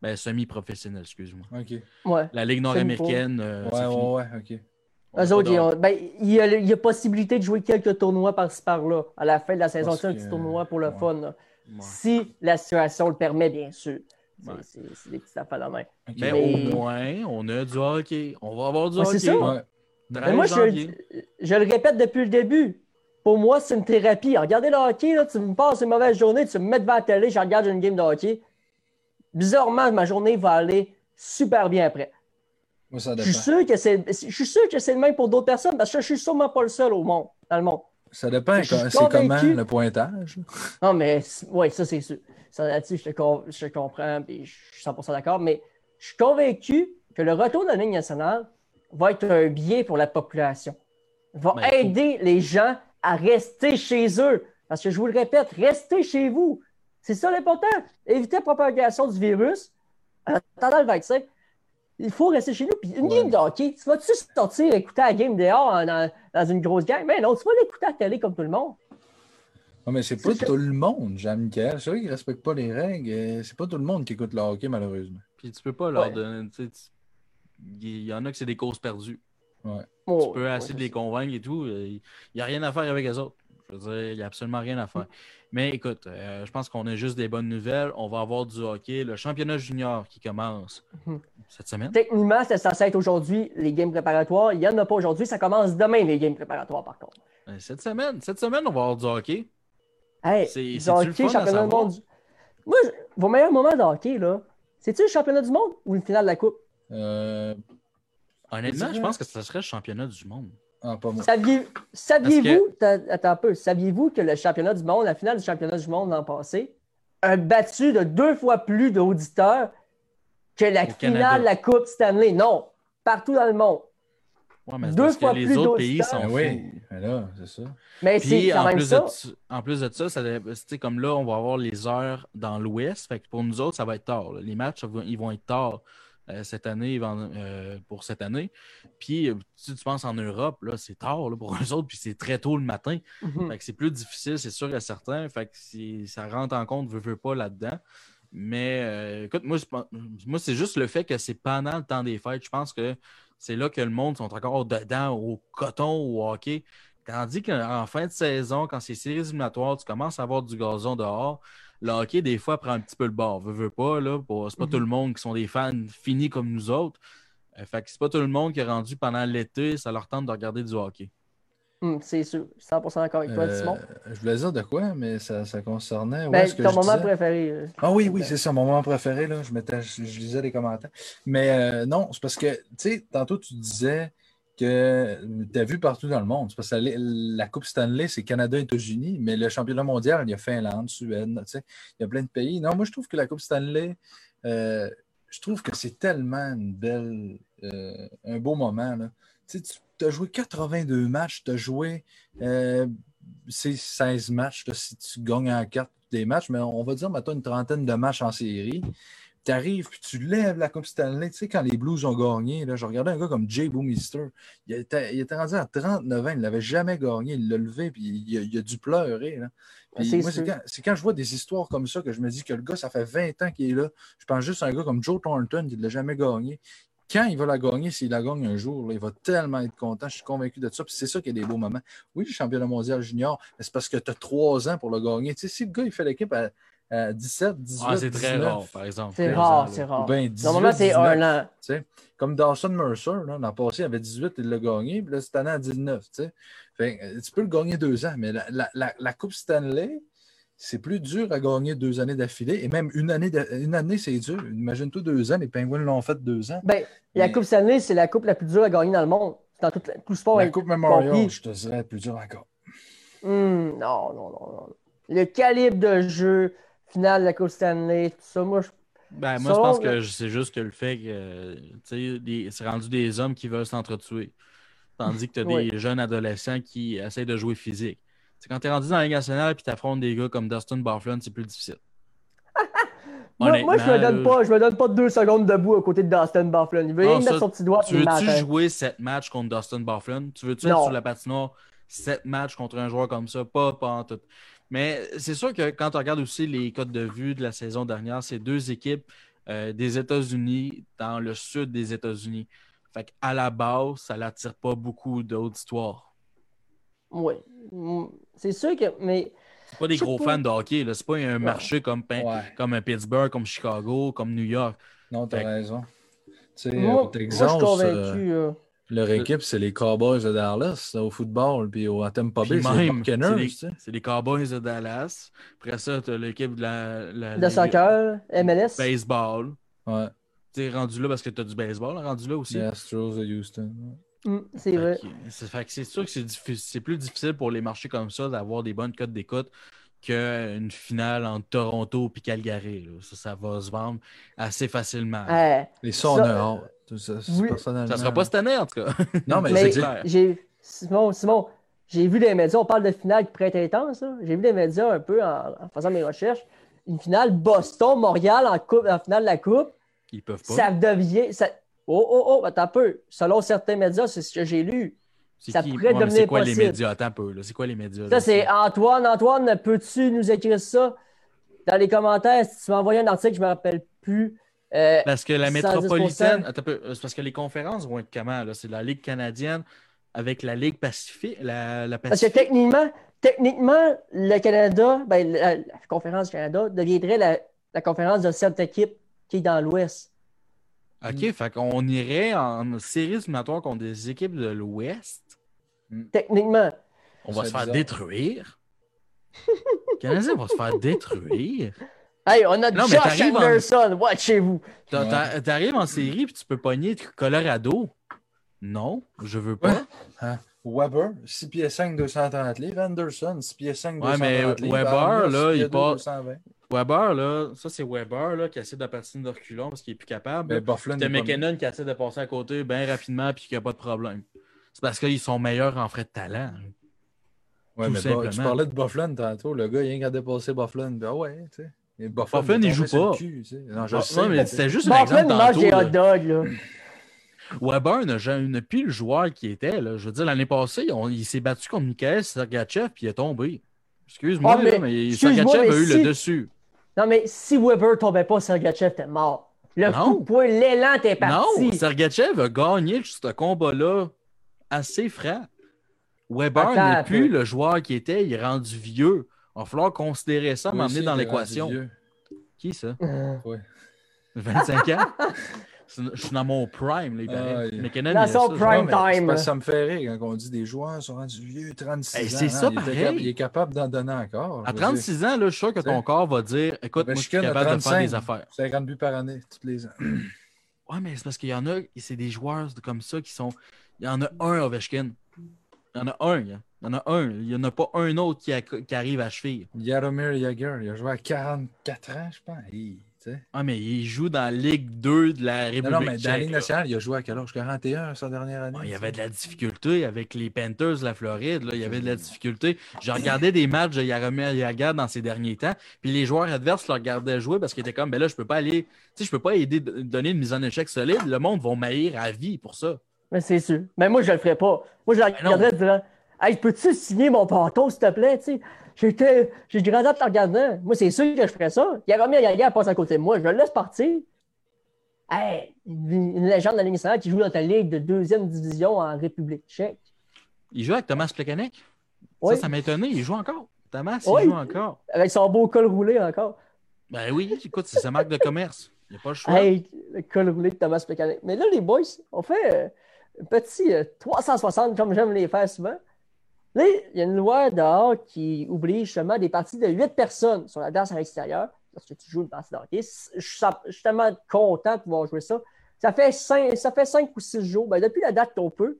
Ben, semi-professionnel, excuse-moi. OK. Ouais. La Ligue nord-américaine, euh, Ouais, ouais, ouais, OK. On Eux autres, ont- ben, il, y a, il y a possibilité de jouer quelques tournois par-ci par-là. À la fin de la saison, c'est un que- petit tournoi pour le ouais. fun. là. Ouais. Si la situation le permet, bien sûr. C'est des petites affaires de main. OK. Mais Mais- au moins, on a du hockey. On va avoir du Ouais, hockey. c'est ça. Ouais. Mais 13 moi, je le répète depuis le début. Pour moi, c'est une thérapie. Regardez le hockey, là, tu me passes une mauvaise journée, tu me mets devant la télé, je regarde une game de hockey. Bizarrement, ma journée va aller super bien après. Ça Je suis sûr que c'est, je suis sûr que c'est le même pour d'autres personnes parce que je suis sûrement pas le seul au monde, dans le monde. Ça dépend, c'est comment le pointage. Non, mais oui, ça c'est sûr. Ça, là-dessus, je je comprends et je suis 100% d'accord. Mais je suis convaincu que le retour de la Ligue nationale va être un bien pour la population. Va Ben, faut- aider les gens à rester chez eux. Parce que je vous le répète, restez chez vous. C'est ça l'important. Éviter la propagation du virus. En attendant le vaccin, il faut rester chez nous. Puis une Ouais. game de hockey, tu vas-tu sortir écouter la game dehors en- dans, dans une grosse gang? Mais non, tu vas l'écouter à la télé comme tout le monde. Non, mais c'est pas tout le monde, Jean-Michel. C'est vrai qu'ils ne respectent pas les règles. euh, C'est pas tout le monde qui écoute le hockey, malheureusement. Puis tu peux pas leur Ouais. donner. Il y en a que c'est des causes perdues. Oh, tu peux essayer de les convaincre et tout. Il n'y a rien à faire avec eux autres. Je veux dire, il n'y a absolument rien à faire. Mais écoute, euh, je pense qu'on a juste des bonnes nouvelles. On va avoir du hockey. Le championnat junior qui commence Mhm. cette semaine. Techniquement, c'était censé être aujourd'hui les games préparatoires. Il n'y en a pas aujourd'hui. Ça commence demain, les games préparatoires, par contre. Euh, Cette semaine, cette semaine, on va avoir du hockey. Hey, C'est- du hockey, championnat du monde? Moi, je- vos meilleurs moments de hockey, là, c'est-tu le championnat du monde ou le final de la Coupe? Euh, Honnêtement, je pense que ce serait le championnat du monde. Ah, pas moi. Saviez- Saviez-vous, t'as- attends un peu, saviez-vous que le championnat du monde, la finale du championnat du monde l'an passé, a battu de deux fois plus d'auditeurs que la Au finale Canada. de la Coupe Stanley? Non, partout dans le monde. Ouais, mais c'est Deux parce fois que les plus autres pays d'auditeurs. sont Ben fous. oui, mais là, c'est ça. Mais c'est Puis quand en même plus, ça. de, ça- en plus de ça, ça comme là, on va avoir les heures dans l'Ouest. Fait que pour nous autres, ça va être tard. là. Les matchs, ils vont être tard cette année, euh, pour cette année. Puis euh, si tu penses en Europe, là, c'est tard là, pour eux autres, puis c'est très tôt le matin. Mhm. Fait que c'est plus difficile, c'est sûr et certain. Fait que ça rentre en compte, veut, veut pas là-dedans. Mais euh, écoute, moi, moi c'est juste le fait que c'est pendant le temps des fêtes. Je pense que c'est là que le monde sont encore dedans, au coton, au hockey. Tandis qu'en fin de saison, quand c'est séries éliminatoires, tu commences à avoir du gazon dehors. Le hockey, des fois, prend un petit peu le bord. Veux, veux pas, là. pour- C'est pas Mhm. tout le monde qui sont des fans finis comme nous autres. Euh, fait que c'est pas tout le monde qui est rendu pendant l'été, ça leur tente de regarder du hockey. Hum, c'est sûr, 100% d'accord avec toi, Euh, Simon. je voulais dire de quoi, mais ça, ça concernait. Ben, que ton je moment disais? préféré. euh, Ah oui, oui, c'est ça, mon moment préféré. Là. Je, mettais, je, je lisais les commentaires. Mais euh, non, c'est parce que, tu sais, tantôt tu disais que tu as vu partout dans le monde. Parce que la, Coupe Stanley, c'est Canada États-Unis, mais le championnat mondial, il y a Finlande, Suède, tu sais, il y a plein de pays. Non, moi, je trouve que la Coupe Stanley, euh, je trouve que c'est tellement une belle, euh, un beau moment. Là. Tu as joué 82 matchs, tu as joué euh, c'est 16 matchs si tu gagnes en carte des matchs, mais on va dire maintenant une trentaine de matchs en série. Tu arrives puis tu lèves la Coupe Stanley. Tu sais, quand les Blues ont gagné, là, je regardais un gars comme Jay Boomister. Il était, il était rendu à 39 ans, il ne l'avait jamais gagné. Il l'a levé puis il, a, il a dû pleurer. Là. Puis C'est moi, c'est quand, c'est quand je vois des histoires comme ça que je me dis que le gars, ça fait 20 ans qu'il est là. Je pense juste à un gars comme Joe Thornton qui ne l'a jamais gagné. Quand il va la gagner, s'il la gagne un jour, là, il va tellement être content. Je suis convaincu de ça. Puis c'est ça qui est des beaux moments. Oui, le championnat mondial junior, mais c'est parce que tu as trois ans pour le gagner. Tu sais, si le gars, il fait l'équipe à, à 17, 18, Ah, c'est très 19, rare, par exemple. C'est rare, c'est rare. bien 18, Normalement, c'est 19, un an. tu sais. Comme Dawson Mercer, là, l'an passé, il avait 18, il l'a gagné, puis là, cette année, à 19. tu sais. Fait que, euh, tu peux le gagner deux ans, mais la, la- la- la Coupe Stanley, c'est plus dur à gagner deux années d'affilée. Et même une année, de- une année c'est dur. Imagine-toi deux ans, les Penguins l'ont fait deux ans. Ben, la Coupe Stanley, c'est la coupe la plus dure à gagner dans le monde. Dans tout, tout sport. La Coupe Memorial, compris. je te dirais, plus dur encore. Hum, non, non, non, non. Le calibre de jeu, finale de la Coupe Stanley, tout ça, moi, je... Ben, moi, je pense que c'est juste que le fait que tu sais, des- c'est rendu des hommes qui veulent s'entretuer. Tandis que tu as Oui. des jeunes adolescents qui essayent de jouer physique. C'est quand tu es rendu dans la Ligue nationale et tu affrontes des gars comme Dustin Barflon, c'est plus difficile. moi, moi, je me donne pas, je me donne pas deux secondes debout à côté de Dustin Bufflin. Il veut rien mettre son petit doigt Tu veux-tu jouer sept matchs contre Dustin Barflon? Tu veux-tu être sur la patinoire sept matchs contre un joueur comme ça? Pas, pas en tout. Mais c'est sûr que quand tu regardes aussi les codes de vue de la saison dernière, c'est deux équipes euh, des États-Unis dans le sud des États-Unis. Fait qu'à la base, ça n'attire pas beaucoup d'auditoires. Oui. C'est sûr que. Mais C'est pas des gros pas. fans de hockey. là. C'est pas un marché comme, Ouais. comme un Pittsburgh, comme Chicago, comme New York. Non, t'as raison. Tu sais, moi, je suis euh, convaincu. euh, leur équipe, c'est les Cowboys de Dallas là, au football, puis au Tampa Bay, c'est les Buccaneers. c'est des Cowboys de Dallas. Après ça, tu as l'équipe de la, la- de soccer, MLS. baseball. Ouais, Tu es rendu là parce que tu as du baseball, rendu là aussi. les Astros de Houston. Hum, c'est vrai. c'est fait que c'est sûr que c'est plus difficile pour les marchés comme ça d'avoir des bonnes cotes d'écoute qu'une finale entre Toronto et Calgary. là. Ça, ça va se vendre assez facilement. Ouais. Les tout ça, oui. personnellement. Ça sera pas cette année, en tout cas. Non, mais, Mais c'est clair. j'ai. Simon, Simon, j'ai vu les médias, on parle de finale qui pourrait être intense. J'ai vu les médias un peu en, en faisant mes recherches. Une finale Boston-Montréal en, coupe, en finale de la Coupe. Ils peuvent pas. Ça devient. Ça... Oh, oh, oh, attends un peu. Selon certains médias, c'est ce que j'ai lu. C'est ça qui- pourrait ouais, devenir C'est quoi les médias? Attends un peu. là. C'est quoi les médias? Ça, c'est Antoine. Antoine, peux-tu nous écrire ça dans les commentaires? Si tu m'as envoyé un article, je ne me rappelle plus. Euh, Parce que la 110%. métropolitaine, peu, c'est parce que les conférences vont être comment? là? C'est la Ligue canadienne avec la Ligue Pacifique. La, la Parce que techniquement, techniquement, le Canada, ben, la, conférence du Canada deviendrait la, la conférence de cette équipe qui est dans l'Ouest. OK, fait qu'on irait en série éliminatoire contre des équipes de l'Ouest. Techniquement. On va se faire détruire. Le Canadien va se faire détruire. Hey, on a non, Josh Anderson, en... watchez-vous. T'arrives en série puis tu peux pogner Colorado? Non, je veux pas. Hein? Weber, 6 pieds 5, 230 livres. Anderson, 6 pieds 5, 230 ouais, mais Weber, là, il passe. Weber, là, ça c'est Weber là, qui essaie de patiner de reculons parce qu'il est plus capable. T'as McKinnon qui essaie de passer à côté bien rapidement puis qui n'a pas de problème. C'est parce qu'ils sont meilleurs en frais de talent. Ouais, mais tu parlais de Bufflin tantôt. Le gars, il vient qu'à dépasser Bufflin. Ben ouais, tu sais. Bufflin, il joue pas. Cul, non, je sais, mais c'était juste un exemple tantôt. Des hot dogs, là. Weber n'a plus le joueur qui était. Là. Je veux dire, l'année passée, il s'est battu contre Mikhail Sergachev puis il est tombé. Excuse-moi, ah, mais, mais Sergachev a eu le dessus. Non, mais si Weber tombait pas, Sergachev était mort. Le coup de poing, l'élan était parti. Non, Sergachev a gagné ce combat-là assez franc. Weber n'est plus le joueur qui était, il est rendu vieux. Il va falloir considérer ça, m'emmener dans l'équation. Qui ça? Ouais. 25 ans? Je suis dans mon prime, les ah, Dans son prime time. ça me fait rire quand on dit des joueurs sont rendus vieux, 36 ans. C'est ça, pareil. Il est capable d'en donner encore. À 36 ans, là, je suis sûr que ton corps va dire Écoute, moi, je suis capable de faire des affaires. 50 buts par année, tous les ans. Ouais, mais c'est parce qu'il y en a, c'est des joueurs comme ça qui sont. Il y en a un, Ovechkin. Il y en a un. Il y en a un. Il n'y en a pas un autre qui, qui arrive à cheville. Yaromir Yager, il a joué à 44 ans, je pense. Ah, mais il joue dans la Ligue 2 de la République. Non, non mais dans la Ligue nationale, il a joué à quel âge? 41 sa dernière année. il y avait de la difficulté avec les Panthers de la Floride. Là, il y avait de la difficulté. Je regardais des matchs de Yaromir Yager dans ces derniers temps. Puis les joueurs adverses le regardaient jouer parce qu'ils étaient comme ben là, je peux pas aller. Tu sais, je peux pas aider donner une mise en échec solide. Le monde va m'haïr à vie pour ça. Mais c'est sûr. Mais moi, je le ferais pas. Moi, je le regarderais disant Hey, peux-tu signer mon pantalon, s'il te plaît? J'étais, j'ai grandi en te regardant. Moi, c'est sûr que je ferais ça. Il y a Romain Gaga passe à côté de moi. Je le laisse partir. Hey, une, légende de la Ligue nationale qui joue dans ta ligue de deuxième division en République tchèque. Il joue avec Thomas Plekanec? Ça, ça m'a étonné. Il joue encore. Thomas, il joue encore. Avec son beau col roulé encore. Ben oui, écoute, c'est sa marque de commerce. Il n'y a pas le choix. Hey, le col roulé de Thomas Plekanec. Mais là, les boys, on fait petit 360 euh, comme j'aime les faire souvent. Là, il y a une loi dehors qui oblige seulement des parties de 8 personnes sur la danse à l'extérieur lorsque tu joues une partie de hockey. Je suis tellement content de pouvoir jouer ça. Ça fait 5, ça fait cinq ou 6 jours, ben, depuis la date qu'on peut,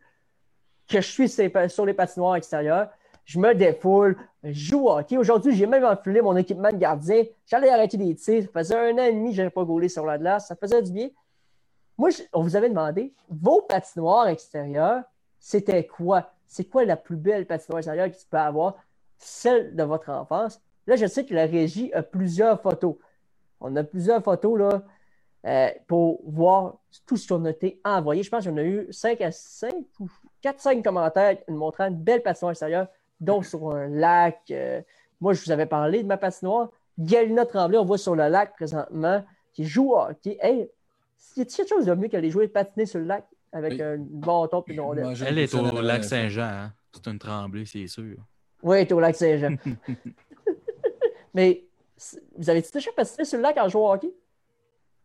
que je suis sur les patinoires extérieures. Je me défoule, je joue hockey. Aujourd'hui, j'ai même enfilé mon équipement de gardien. J'allais arrêter des tirs. Ça faisait un an et demi que je n'avais pas gaulé sur la glace. Ça faisait du bien. Moi, on vous avait demandé, vos patinoires extérieures, c'était quoi? c'est quoi la plus belle patinoire extérieure que tu peux avoir? Celle de votre enfance? Là, je sais que la régie a plusieurs photos. On a plusieurs photos là, euh, pour voir tout ce qu'on a été envoyé. Je pense qu'on a eu 5 à 5 ou 4-5 commentaires montrant une belle patinoire extérieure, donc sur un lac. Euh, moi, je vous avais parlé de ma patinoire. Galina Tremblay, on voit sur le lac présentement, qui joue à hockey. Hey, y a quelque chose de mieux qu'aller jouer patiner sur le lac? avec un bâton et une rondelle? Elle est au lac Saint-Jean. Hein? C'est une tremblée, c'est sûr. Oui, elle est au lac Saint-Jean. Mais vous avez-tu déjà passé sur le lac en jouant au hockey?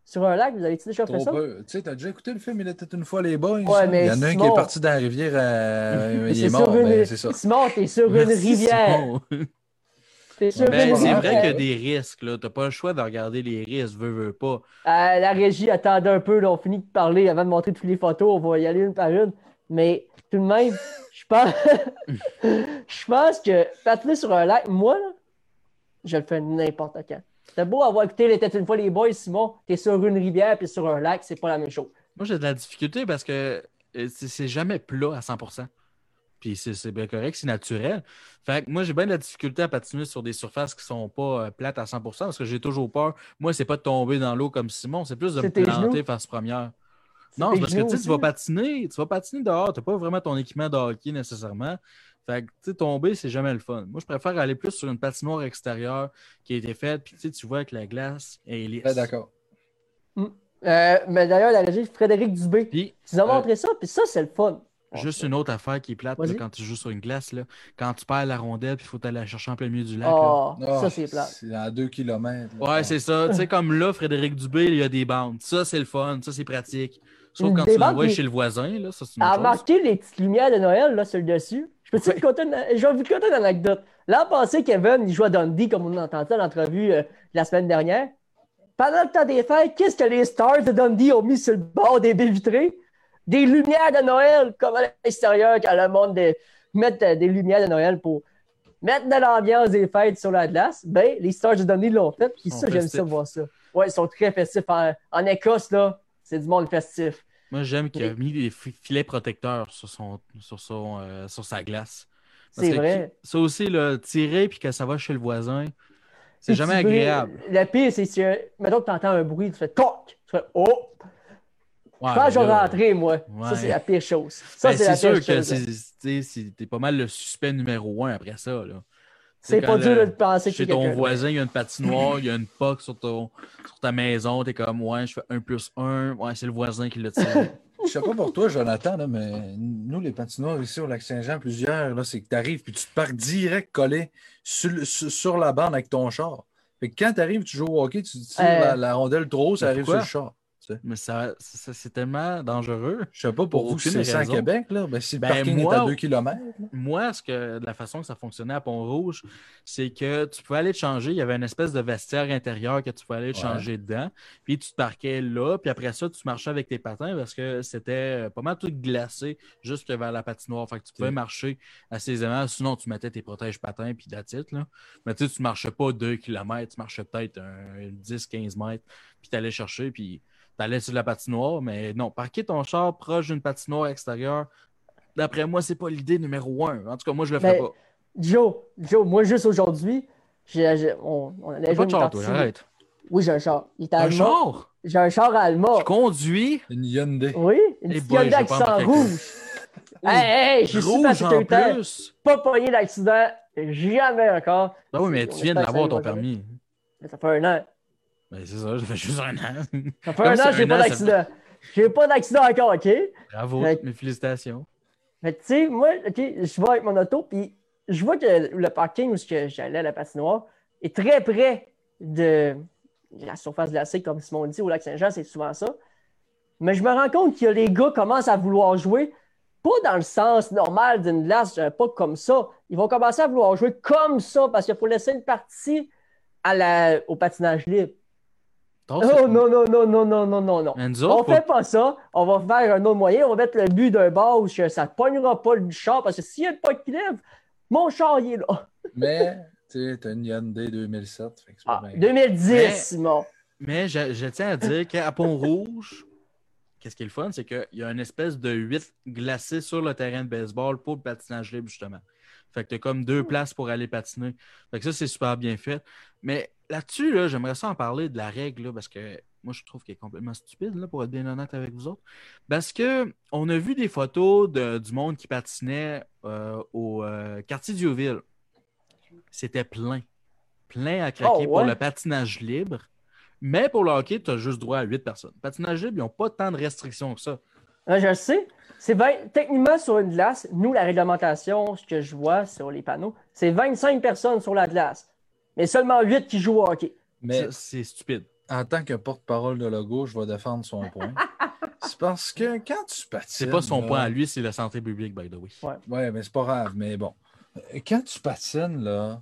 Sur un lac, vous avez-tu déjà fait ça? Tu sais, t'as déjà écouté le film Il était une fois les boys? Ouais, mais il y en a un qui est parti dans la rivière. Euh, il est, mort, ben, c'est ça. Simon, t'es sur une rivière. Ben, c'est vrai qu'il y a des risques. Tu n'as pas le choix de regarder les risques, veux, veux pas. Euh, la régie attendait un peu. Là, on finit de parler avant de montrer toutes les photos. On va y aller une par une. Mais tout de même, je pense, je pense que patiner sur un lac, moi, je le fais n'importe quand. C'est beau avoir écouté les têtes une fois les boys, Simon. Tu es sur une rivière puis sur un lac, c'est pas la même chose. Moi, j'ai de la difficulté parce que euh, c'est jamais plat à 100 puis c'est bien correct, c'est naturel. Fait que moi, j'ai bien de la difficulté à patiner sur des surfaces qui ne sont pas euh, plates à 100% parce que j'ai toujours peur. Moi, c'est pas de tomber dans l'eau comme Simon, c'est plus de me planter face première. Non, parce que tu vas patiner, tu vas patiner dehors, tu n'as pas vraiment ton équipement de hockey nécessairement. Fait que, tu sais, tomber, c'est jamais le fun. Moi, je préfère aller plus sur une patinoire extérieure qui a été faite, puis tu vois que la glace est lisse. d'accord. Hum. Euh, mais d'ailleurs, la régie Frédéric Dubé, tu nous as montré ça, puis ça, c'est le fun. Juste une autre affaire qui est plate là, quand tu joues sur une glace. Là, quand tu perds la rondelle puis il faut aller la chercher en plein milieu du lac. là. Oh, Ah, ça, c'est plat. C'est à 2 km. Ouais, c'est ça. Tu sais, comme là, Frédéric Dubé, il y a des bandes. Ça, c'est le fun. Ça, c'est pratique. Sauf quand Des tu bandes l'envoies qui- chez le voisin, là, ça, c'est une À autre chose. remarquer les petites lumières de Noël là, sur le dessus. Je peux-tu te conter une... Je vais vous conter une anecdote. L'an passé, Kevin, il jouait à Dundee, comme on entendait à l'entrevue euh, la semaine dernière. Pendant le temps des fêtes, qu'est-ce que les stars de Dundee ont mis sur le bord des baies vitrées? Des lumières de Noël, comme à l'extérieur, quand le monde de... met euh, des lumières de Noël pour mettre de l'ambiance des fêtes sur la glace. Ben, les stars de Dundee l'ont fait, puis ça, j'aime ça, voir ça. Ouais, ils sont très festifs. En, en Écosse, là, c'est du monde festif. Moi, j'aime qu'il a mis des fi- filets protecteurs sur, son, sur, son, euh, sur sa glace. C'est vrai. Ça aussi, là, tirer puis que ça va chez le voisin, c'est jamais agréable. Le pire, c'est si, mettons que tu entends un bruit, tu fais toc, tu fais oh, Ouais, je pense que je vais rentrer, moi. Ouais. Ça, c'est la pire chose. Ça, ben, c'est la c'est pire sûr que t'es pas mal le suspect numéro un après ça. là. C'est pas dur le- de penser que Chez c'est ton voisin, il y a une patinoire, il y a une POC sur, ton, sur ta maison, t'es comme, ouais, je fais 1 plus 1, ouais, c'est le voisin qui l'a tiré. Je sais pas pour toi, Jonathan, là, mais nous, les patinoires ici au Lac-Saint-Jean, plusieurs, là, c'est que tu arrives puis tu te pars direct collé sur, le- sur- sur la bande avec ton char. Fait que quand tu arrives, tu joues au hockey, tu tires Euh, la, la rondelle trop haut, ça mais arrive sur le char. Mais ça, ça- c'est tellement dangereux. Je sais pas pour, Pour vous si c'est ça à. Québec, là. Ben, si le Ben, parking moi, est à 2 km. Moi, ce que, la façon que ça fonctionnait à Pont-Rouge, c'est que tu pouvais aller te changer. Il y avait une espèce de vestiaire intérieur que tu pouvais aller te Ouais. changer dedans. Puis tu te parquais là. Puis après ça, tu marchais avec tes patins parce que c'était euh, pas mal tout glacé jusque vers la patinoire. Fait que tu pouvais marcher assez aisément. Sinon, tu mettais tes protèges patins puis d'attitude. là. Mais tu sais, tu marchais pas 2 km. Tu marchais peut-être un 10-15 mètres. Puis tu allais chercher. Puis tu allais sur la patinoire. Mais non, parquer ton char proche d'une patinoire extérieure, d'après moi, c'est pas l'idée numéro un. En tout cas, moi, je le fais Mais- pas. Joe, Joe, moi, juste aujourd'hui, j'ai, j'ai- on, on allait jouer pas une de char, partie. toi, arrête. Oui, j'ai un char. Il est Un allemand. char? J'ai un char allemand. Tu conduis? Une Hyundai. Oui, une boy, Hyundai pas sang embarqué rouge. Hey, hey, je suis en sécuritaire. plus. Pas pogné d'accident. Jamais encore. Ah oui, mais tu viens de l'avoir ton permis. Mais Ça fait un an. Ben, c'est ça, ça fait juste un an. Ça fait un an j'ai pas d'accident. J'ai pas d'accident encore, OK? Bravo, mes félicitations. Que, tu sais, moi, OK, je vais avec mon auto, puis je vois que le parking où j'allais à la patinoire est très près de la surface glacée, comme Simon dit, au lac Saint-Jean, c'est souvent ça. Mais je me rends compte que les gars commencent à vouloir jouer, pas dans le sens normal d'une glace, pas comme ça. Ils vont commencer à vouloir jouer comme ça, parce qu'il faut laisser une partie à la... au patinage libre. Oh non, non, non, non, non, non, non, non. On fait pas ça. On va faire un autre moyen. On va mettre le but d'un bar où ça ne pognera pas le char parce que s'il y a pas qui lève, mon char il est là. Mais, tu sais, t'as une Hyundai 2007. Fait que c'est pas Ah, bien. 2010, Mais- Simon. Mais je, je tiens à dire qu'à Pont-Rouge, qu'est-ce qui est le fun, c'est qu'il y a une espèce de 8 glacés sur le terrain de baseball pour le patinage libre, justement. Fait que tu as comme deux places pour aller patiner. Fait que ça, c'est super bien fait. Mais là-dessus, là, j'aimerais ça en parler de la règle, là, parce que moi, je trouve qu'elle est complètement stupide, là, pour être bien honnête avec vous autres. Parce que on a vu des photos de- du monde qui patinait euh, au euh, quartier Diouville. C'était plein. Plein à craquer Oh, pour le patinage libre. Mais pour le hockey, tu as juste droit à 8 personnes. Patinage libre, ils n'ont pas tant de restrictions que ça. Ah, je le sais. C'est vingt- Techniquement, sur une glace, nous, la réglementation, ce que je vois sur les panneaux, c'est 25 personnes sur la glace. Mais seulement 8 qui jouent au hockey. Mais Ça, C'est stupide. en tant que porte-parole de logo, je vais défendre son point. c'est parce que quand tu patines. C'est pas son là- point à lui, c'est la santé publique, by the way. Ouais. Ouais, mais c'est pas grave. Mais bon, Euh, quand tu patines, là,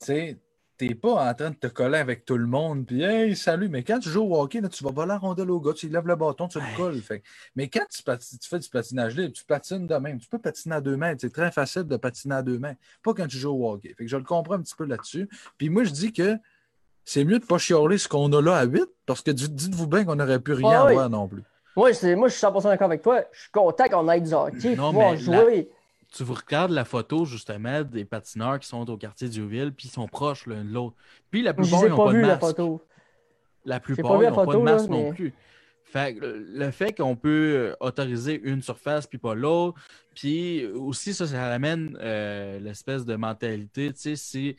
tu sais, t'es pas en train de te coller avec tout le monde, puis hey, salut. Mais quand tu joues au hockey, là, tu vas voler la rondelle au gars, tu lèves le bâton, tu le colles. Fait. Mais quand tu, fais du patinage libre, tu patines de même. Tu peux patiner à deux mains. C'est très facile de patiner à deux mains. Pas quand tu joues au hockey. Fait que je le comprends un petit peu là-dessus. Puis moi, je dis que c'est mieux de pas chialer ce qu'on a là à 8, parce que dites- dites-vous bien qu'on n'aurait plus rien Ah à oui. voir non plus. Moi, moi, je suis 100% d'accord avec toi. Je suis content qu'on aille du hockey, Non, mais jouer. Tu vous regardes la photo, justement, des patineurs qui sont au quartier Diouville, puis ils sont proches l'un de l'autre. Puis la plupart, ils n'ont pas de la masque. photo. La plupart, ils la n'ont pas de là, masque non plus. Fait le- fait qu'on peut euh, autoriser une surface puis pas l'autre, puis aussi ça, ça amène euh, l'espèce de mentalité, tu sais, c'est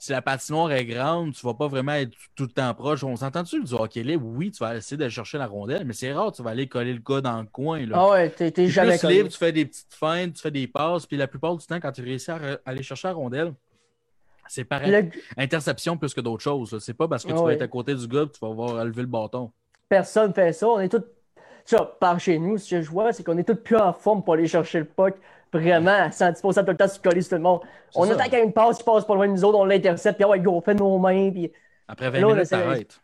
si la patinoire est grande, tu vas pas vraiment être tout le temps proche. On s'entend-tu du hockey libre? Oui, tu vas essayer d'aller chercher la rondelle, mais c'est rare, tu vas aller coller le gars dans le coin. Là. Ah ouais, t'es jamais plus libre, tu fais des petites feintes, tu fais des passes, puis la plupart du temps, quand tu réussis à aller chercher la rondelle, c'est pareil. Interception plus que d'autres choses. C'est pas parce que tu vas être à côté du gars que tu vas avoir lever le bâton. Personne fait ça. On est tous. Ça, par chez nous, ce que je vois, c'est qu'on est tous plus en forme pour aller chercher le puck vraiment à 110 tout le temps se coller sur tout le monde. On ça. attaque à une passe qui passe pas loin de nous autres, on l'intercepte, puis ouais, on fait nos mains. Puis... Après 20 minutes, t'arrêtes.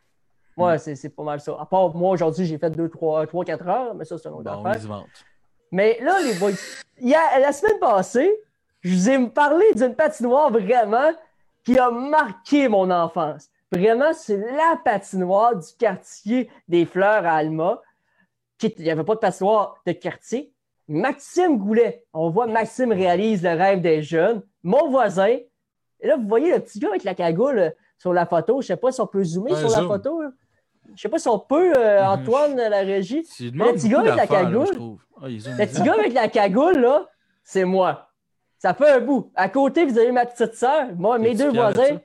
Ouais, c'est pas mal ça. À part moi, aujourd'hui, j'ai fait 2, 3, 3, 4 heures, mais ça, c'est un autre bon, affaire. Mais là, les boys, la semaine passée, je vous ai parlé d'une patinoire vraiment qui a marqué mon enfance. Vraiment, c'est la patinoire du quartier des Fleurs à Alma. Il n'y avait pas de patinoire de quartier, Maxime Goulet. On voit Maxime réalise le rêve des jeunes. Mon voisin. Et là, vous voyez le petit gars avec la cagoule sur la photo. Je ne sais pas si on peut zoomer sur la photo. Je ne sais pas si on peut, euh, mhm. Antoine, la régie. Le petit gars avec la cagoule. Ah, le petit gars avec la cagoule, là, c'est moi. Ça fait un bout. À côté, vous avez ma petite sœur. Moi, mes deux voisins.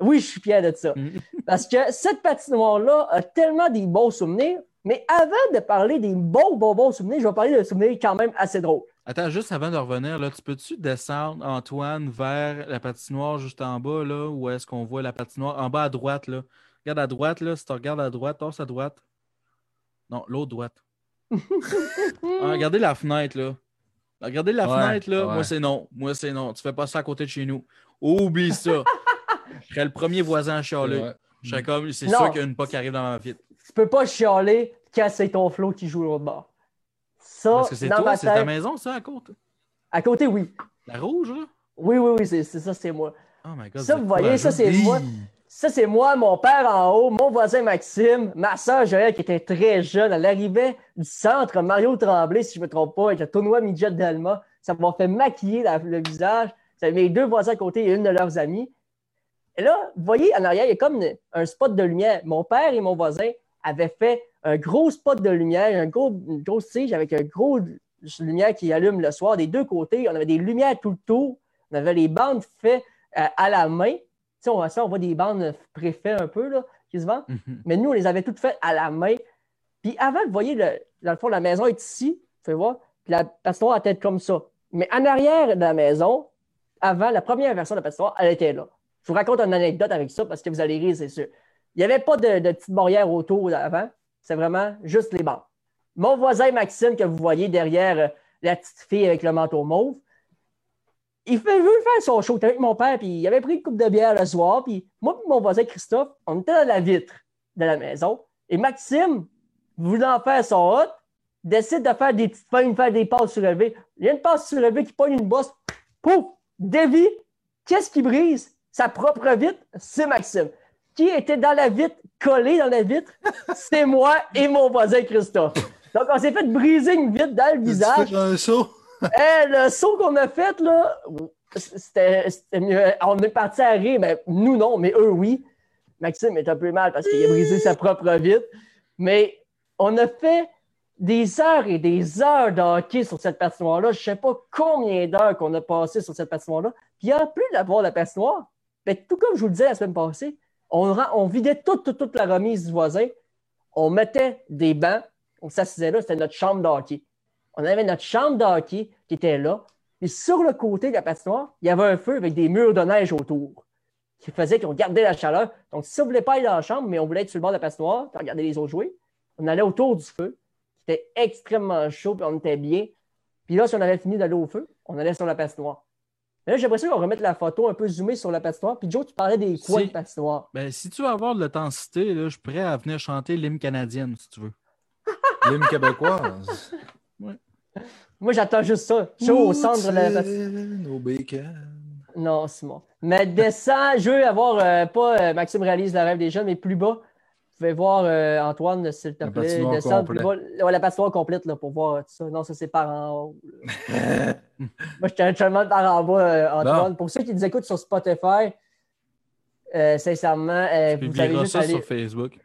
Oui, je suis fier de ça. Mhm. Parce que cette patinoire-là a tellement des bons souvenirs. Mais avant de parler des bons, bons, bons souvenirs, je vais parler de souvenirs quand même assez drôles. Attends, juste avant de revenir, là, tu peux-tu descendre, Antoine, vers la patinoire juste en bas, là, où est-ce qu'on voit la patinoire? En bas à droite, là. Regarde à droite, là. Si tu regardes à droite, passe à droite. Non, l'autre droite. Ah, regardez la fenêtre, là. Regardez la fenêtre, là. Moi, c'est non. Moi, c'est non. Tu fais pas ça à côté de chez nous. Oublie ça. je serais le premier voisin à chialer. Je serais comme, c'est sûr qu'il y a une pas qui arrive dans ma vie tu peux pas chialer quand c'est ton flot qui joue l'autre bord. Ça, Parce que c'est toi, c'est ta maison, ça, à côté? À côté, oui. La rouge, là? Oui, oui, oui, c'est ça, c'est moi. Oh my God, ça, vous voyez, ça, c'est moi. Ça, c'est moi, mon père en haut, mon voisin Maxime, ma soeur Joël qui était très jeune. Elle arrivait du centre Mario Tremblay, si je ne me trompe pas, avec le tournoi midget d'Alma. Ça m'a fait maquiller le visage. J'avais mes deux voisins à côté et une de leurs amies. Et là, vous voyez, en arrière, il y a comme un spot de lumière. Mon père et mon voisin avait fait un gros spot de lumière, un gros, une grosse tige avec un gros lumière qui allume le soir des deux côtés. On avait des lumières tout le tour. On avait les bandes faites euh, à la main. Tu on, on voit des bandes préfaites un peu, là, qui se vendent. Mhm. Mais nous, on les avait toutes faites à la main. Puis avant, vous voyez, le, dans le fond, la maison est ici. Vous pouvez voir. Puis la passoire a tête comme ça. Mais en arrière de la maison, avant, la première version de la passoire, elle était là. Je vous raconte une anecdote avec ça parce que vous allez rire, c'est sûr. Il n'y avait pas de, petite barrière autour avant. C'est vraiment juste les bancs. Mon voisin Maxime, que vous voyez derrière euh, la petite fille avec le manteau mauve, il veut faire son show avec mon père, puis il avait pris une coupe de bière le soir, puis moi et mon voisin Christophe, on était dans la vitre de la maison, et Maxime, voulant faire son hot, décide de faire des petites feintes, faire des passes surélevées. Il y a une passe surélevée qui pogne une bosse, pouf, dévie, qu'est-ce qui brise? Sa propre vitre, c'est Maxime qui était dans la vitre, collé dans la vitre, c'est moi et mon voisin Christophe. Donc, on s'est fait briser une vitre dans le visage. un saut? Eh, le saut qu'on a fait, là, c'était mieux. On est parti à rire, mais nous, non, mais eux, oui. Maxime est un peu mal parce qu'il a brisé sa propre vitre. Mais on a fait des heures et des heures de hockey sur cette patinoire-là. Je ne sais pas combien d'heures qu'on a passé sur cette patinoire-là. Puis en plus d'avoir la patinoire, ben, tout comme je vous le disais la semaine passée, on, vidait toute, toute, la remise du voisin. On mettait des bancs. On s'assisait là. C'était notre chambre d'hockey. On avait notre chambre d'hockey qui était là. Et sur le côté de la patinoire, il y avait un feu avec des murs de neige autour qui faisait qu'on gardait la chaleur. Donc, si on ne voulait pas aller dans la chambre, mais on voulait être sur le bord de la patinoire, regarder les autres jouer, on allait autour du feu. C'était extrêmement chaud, puis on était bien. Puis là, si on avait fini d'aller au feu, on allait sur la patinoire. Là, j'aimerais ça qu'on remette la photo un peu zoomée sur la patinoire. Puis Joe, tu parlais des coins de patinoire. Ben, si tu veux avoir de l'intensité, je pourrais venir chanter l'hymne canadienne, si tu veux. l'hymne québécoise. Ouais. Moi, j'attends juste ça. Chaud au centre de la patinoire. Non, Simon. Mais descends, je veux avoir, euh, pas euh, Maxime réalise le rêve des jeunes, mais plus bas. Vous pouvez voir euh, Antoine, s'il te plaît. Descendre bas. la patinoire complète là, pour voir tout ça. Non, ça, c'est par en haut. Moi, je tiens seulement par en bas, euh, Antoine. Pour ceux qui nous écoutent sur Spotify, euh, sincèrement, vous avez juste ça sur Facebook.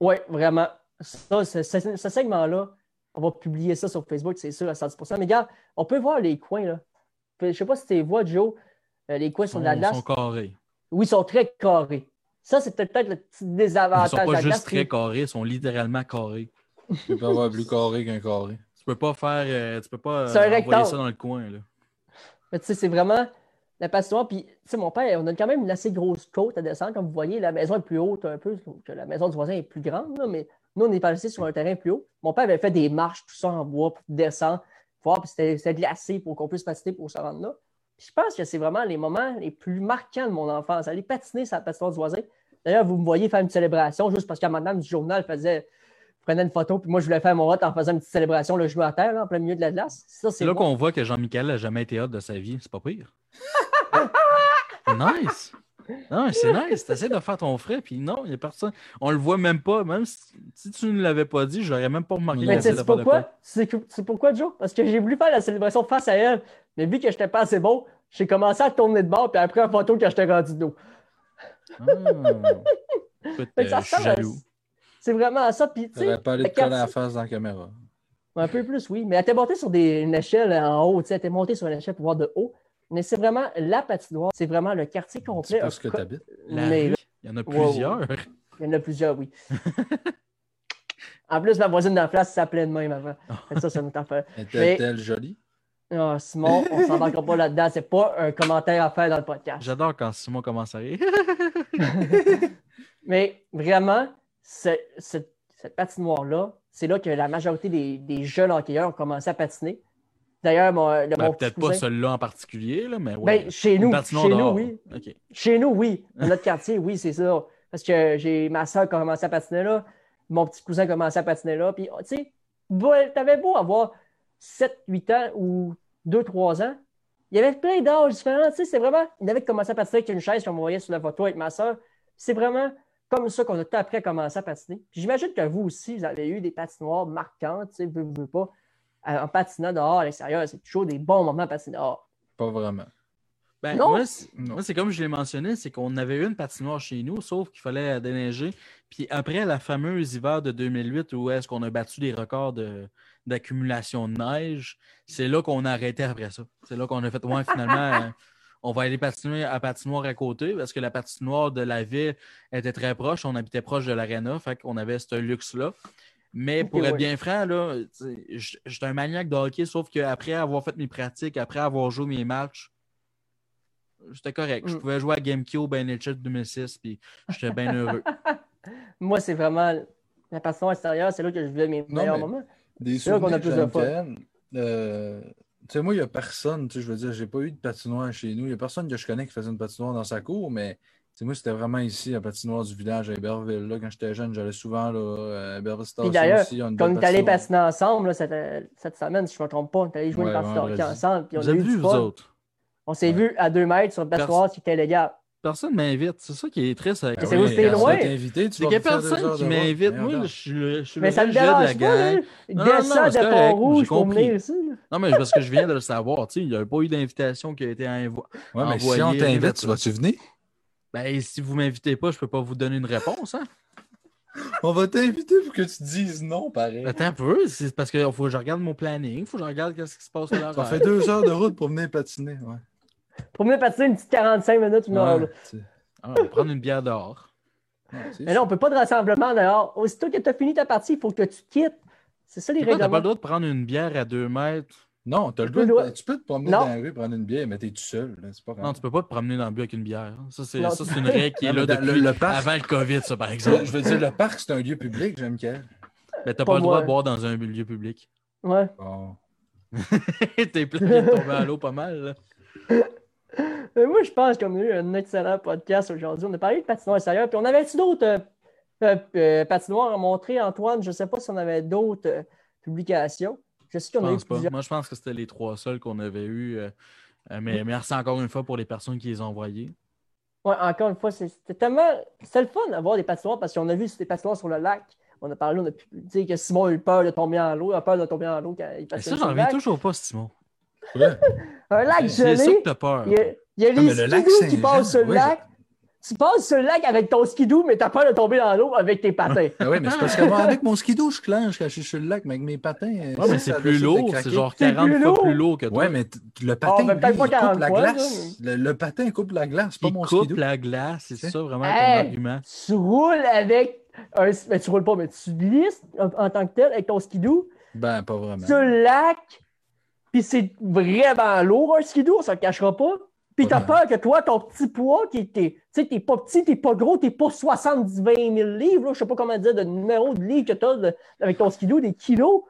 Oui, vraiment. Ça, ce segment-là, on va publier ça sur Facebook, c'est sûr, à 110 Mais regarde, on peut voir les coins. Là. Je ne sais pas si tu vois, Joe. les coins sont de la glace. Ils sont carrés. Oui, ils sont très carrés. Ça, c'est peut-être le petit désavantage. Ils sont de pas juste glace, très carrés, ils sont littéralement carrés. Tu peux avoir plus carré qu'un carré. Tu peux pas faire. euh, tu peux pas euh, C'est un envoyer rectangle. ça dans le coin. Là. Mais tu sais, c'est vraiment la patinoire. Puis, tu sais, mon père, on a quand même une assez grosse côte à descendre. Comme vous voyez, la maison est plus haute un peu que la maison du voisin est plus grande. là, mais nous, on est passé sur un terrain plus haut. Mon père avait fait des marches, tout ça en bois, pour descendre, voir, puis c'était c'était glacé pour qu'on puisse patiner pour se rendre là. Puis je pense que c'est vraiment les moments les plus marquants de mon enfance. Aller patiner sur la patinoire du voisin. D'ailleurs, vous me voyez faire une célébration juste parce que madame du journal faisait prenait une photo, puis moi, je voulais faire mon vote en faisant une petite célébration, le genou à terre, là, en plein milieu de la glace. C'est là qu'on voit que Jean-Michel n'a jamais été hot de sa vie. C'est pas pire. C'est nice. Non, c'est nice. T'essaies de faire ton frais, puis non, il n'y a personne. On le voit même pas. Même si, si tu ne l'avais pas dit, je l'aurais même pas remarqué. Mais quoi. pourquoi? C'est c'est pourquoi, Joe? Parce que j'ai voulu faire la célébration face à elle, mais vu que je n'étais pas assez beau, j'ai commencé à tourner de bord, puis après une photo que j'étais rendu de dos. Ah. Ça euh, je suis ressemble à- jaloux. C'est vraiment ça. Puis, tu sais, pas allé le te coller la face dans la caméra. un peu plus, oui. Mais elle était montée sur des, une échelle en haut. tu sais, Elle était montée sur une échelle pour voir de haut. Mais c'est vraiment la patinoire. C'est vraiment le quartier C'est complet. pas a ce que tu habites. Mais là, il y en a wow. plusieurs. il y en a plusieurs, oui. en plus, ma voisine d'en face s'appelait de même avant. Ça, c'est une affaire. Mais- Était-elle jolie? Ah, Simon, on s'embarquera pas là-dedans. C'est pas un commentaire à faire dans le podcast. J'adore quand Simon commence à rire. Mais vraiment, ce- ce- cette patinoire-là, c'est là que la majorité des, des jeunes hockeyeurs ont commencé à patiner. D'ailleurs, mon, le, Ben, Peut-être pas celui-là en particulier, là, mais ouais. Ben, chez nous, chez nous, oui. Chez nous, oui. Dans notre quartier, oui, c'est ça. Parce que j'ai ma soeur qui a commencé à patiner là, mon petit cousin a commencé à patiner là. Puis, tu sais, t'avais beau avoir 7, 8 ans ou 2, 3 ans, il y avait plein d'âges différents. Tu sais, c'est vraiment. Il avait commencé à patiner avec une chaise, comme on voyait sur la photo avec ma soeur. C'est vraiment comme ça qu'on a tout appris à commencer à patiner. Puis j'imagine que vous aussi, vous avez eu des patinoires marquantes, tu sais, pas, en patinant dehors à l'extérieur. C'est toujours des bons moments à patiner dehors. Pas vraiment. Ben, Non. moi, c'est- Non. moi, c'est comme je l'ai mentionné, c'est qu'on avait eu une patinoire chez nous, sauf qu'il fallait déneiger. Puis après la fameuse hiver de 2008, où est-ce qu'on a battu des records de- d'accumulation de, neige, c'est là qu'on a arrêté après ça. C'est là qu'on a fait, ouais, finalement, euh, on va aller patiner à patinoire à côté, parce que la patinoire de la ville était très proche, on habitait proche de l'aréna, fait qu'on avait ce luxe-là. Mais pour être ouais. bien franc, là, j'étais un maniaque de hockey, sauf qu'après avoir fait mes pratiques, après avoir joué mes matchs, j'étais correct. Je Mm. pouvais jouer à GameCube, à NHL 2006, puis j'étais bien heureux. Moi, c'est vraiment la patinoire extérieure, c'est là que je vivais mes Non, meilleurs mais- moments. Des C'est là qu'on a souvenirs, plus de fun. Euh, tu sais, moi, il n'y a personne, tu sais, je veux dire, j'ai pas eu de patinoire chez nous. Il n'y a personne que je connais qui faisait une patinoire dans sa cour, mais tu sais, moi, c'était vraiment ici, la patinoire du village à Héberville. Là, quand j'étais jeune, j'allais souvent là, à Héberville Station d'ailleurs, aussi. il y a une quand on belle est allé patinoire. patiner ensemble là, cette, cette semaine, si je ne me trompe pas, on est allé jouer Ouais, une hockey vendredi. ensemble. Puis on Vous a avez eu vu, du vous fun. autres? On s'est Ouais. vu à deux mètres sur une patinoire, c'était légal. Personne ne m'invite. C'est ça qui est triste avec Mais Ben c'est ça. c'était quand loin. tu vas t'inviter, tu C'est vas qu'il n'y a faire deux personne qui m'invite. Moi, je suis le, ça jet de la gang. Il Non, non, c'est de Pont-Rouge j'ai pour venir ici. Non, mais parce que je viens de le savoir. tu sais, Il n'y a pas eu d'invitation qui a été envoyée. Ouais, mais si on t'invite, ça. tu vas-tu venir? Ben, si vous ne m'invitez pas, je ne peux pas vous donner une réponse. Hein? On va t'inviter pour que tu dises non, pareil. Attends un peu. C'est parce qu'il faut que je regarde mon planning. Il faut que je regarde ce qui se passe là. Ça fait deux heures de route pour venir patiner. Ouais. Pour venir patiner une petite 45 minutes, une heure. là. Ouais, tu- Ah, on va prendre une bière dehors. ouais, Mais là, on ne peut pas de rassemblement dehors. Aussitôt que tu as fini ta partie, il faut que tu quittes. C'est ça les Tu n'as pas le droit de prendre une bière à deux mètres? Non, t'as le Tu peux droit de- tu peux te promener Non. dans la rue, prendre une bière, mais t'es tout seul. là, pas grave. Non, tu peux pas te promener dans le but avec une bière. Ça, c'est une règle qui est là depuis le- le parc- avant le COVID, ça, par exemple. je veux dire, le parc, c'est un lieu public, j'aime Michael. Mais t'as Pas pas le droit de boire dans un lieu public. Ouais. Bon. T'es plein de tomber à l'eau pas mal. là. Mais moi, je pense qu'on a eu un excellent podcast aujourd'hui. On a parlé de patinoire extérieur. Puis on avait-tu d'autres euh, euh, euh, patinoires à montrer, Antoine? Je ne sais pas si on avait d'autres euh, publications. Je sais Je qu'on a eu pense pas. plusieurs. Moi, je pense que c'était les trois seuls qu'on avait eus. euh, euh, mais merci encore une fois pour les personnes qui les ont envoyés. Ouais, encore une fois, c'était tellement. C'était le fun d'avoir des patinoires parce qu'on a vu des patinoires sur le lac. On a parlé, on a pu dire que Simon a eu peur de tomber en l'eau, a peur de tomber en l'eau quand il passait ça, j'en reviens toujours pas, Simon. Ouais. Un lac C'est C'est ça gelé. que t'as peur. Il y a, il y a les le qui passent sur le oui, lac. tu passes sur le lac avec ton skidoo, mais t'as peur de tomber dans l'eau avec tes patins. Ah oui, mais c'est parce que moi, avec mon skidoo, je clenche quand je suis sur le lac, mais avec mes patins. Ouais, mais c'est plus lourd, c'est genre 40 plus fois plus lourd que toi. Ouais, mais le patin, Oh, lui, il coupe 40 la fois, glace. Le, le patin coupe la glace, pas Il mon coupe skidoo. la glace, c'est ça vraiment Hey! ton argument. Tu roules avec un. Mais tu roules pas, mais tu glisses en, en tant que tel avec ton skidoo Ben, pas vraiment. sur le lac, puis c'est vraiment lourd un skidoo, on se le cachera pas. Puis t'as peur que toi, ton petit poids, qui sais, t'es pas petit, t'es pas gros, t'es pas 70 20 000 livres, je sais pas comment dire, de numéro de livres que t'as de- avec ton skidoo, des kilos.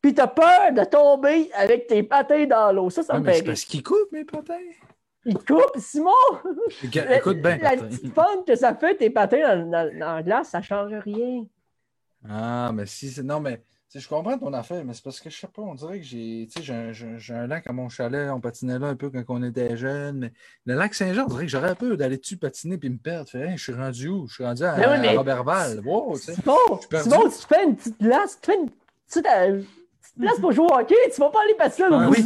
Puis t'as peur de tomber avec tes patins dans l'eau. Ça, ça Ouais, me mais fait c'est parce qu'il coupe mes patins. Il coupe, Simon! Écoute bien. La petite fente que ça fait, tes patins dans, dans- dans la glace, ça change rien. Ah, mais si, c'est- non, mais je comprends ton affaire, mais c'est parce que je sais pas, on dirait que j'ai, tu sais, j'ai un, un lac à mon chalet, on patinait là un peu quand on était jeune, mais le lac Saint-Jean, on dirait que j'aurais peur d'aller dessus patiner puis me perdre. Fait, Hey, je suis rendu où? Je suis rendu à, oui, mais- à Robertval. Wow, tu tu fais une petite glace, tu fais une petite, euh, petite place pour jouer au hockey, tu vas pas aller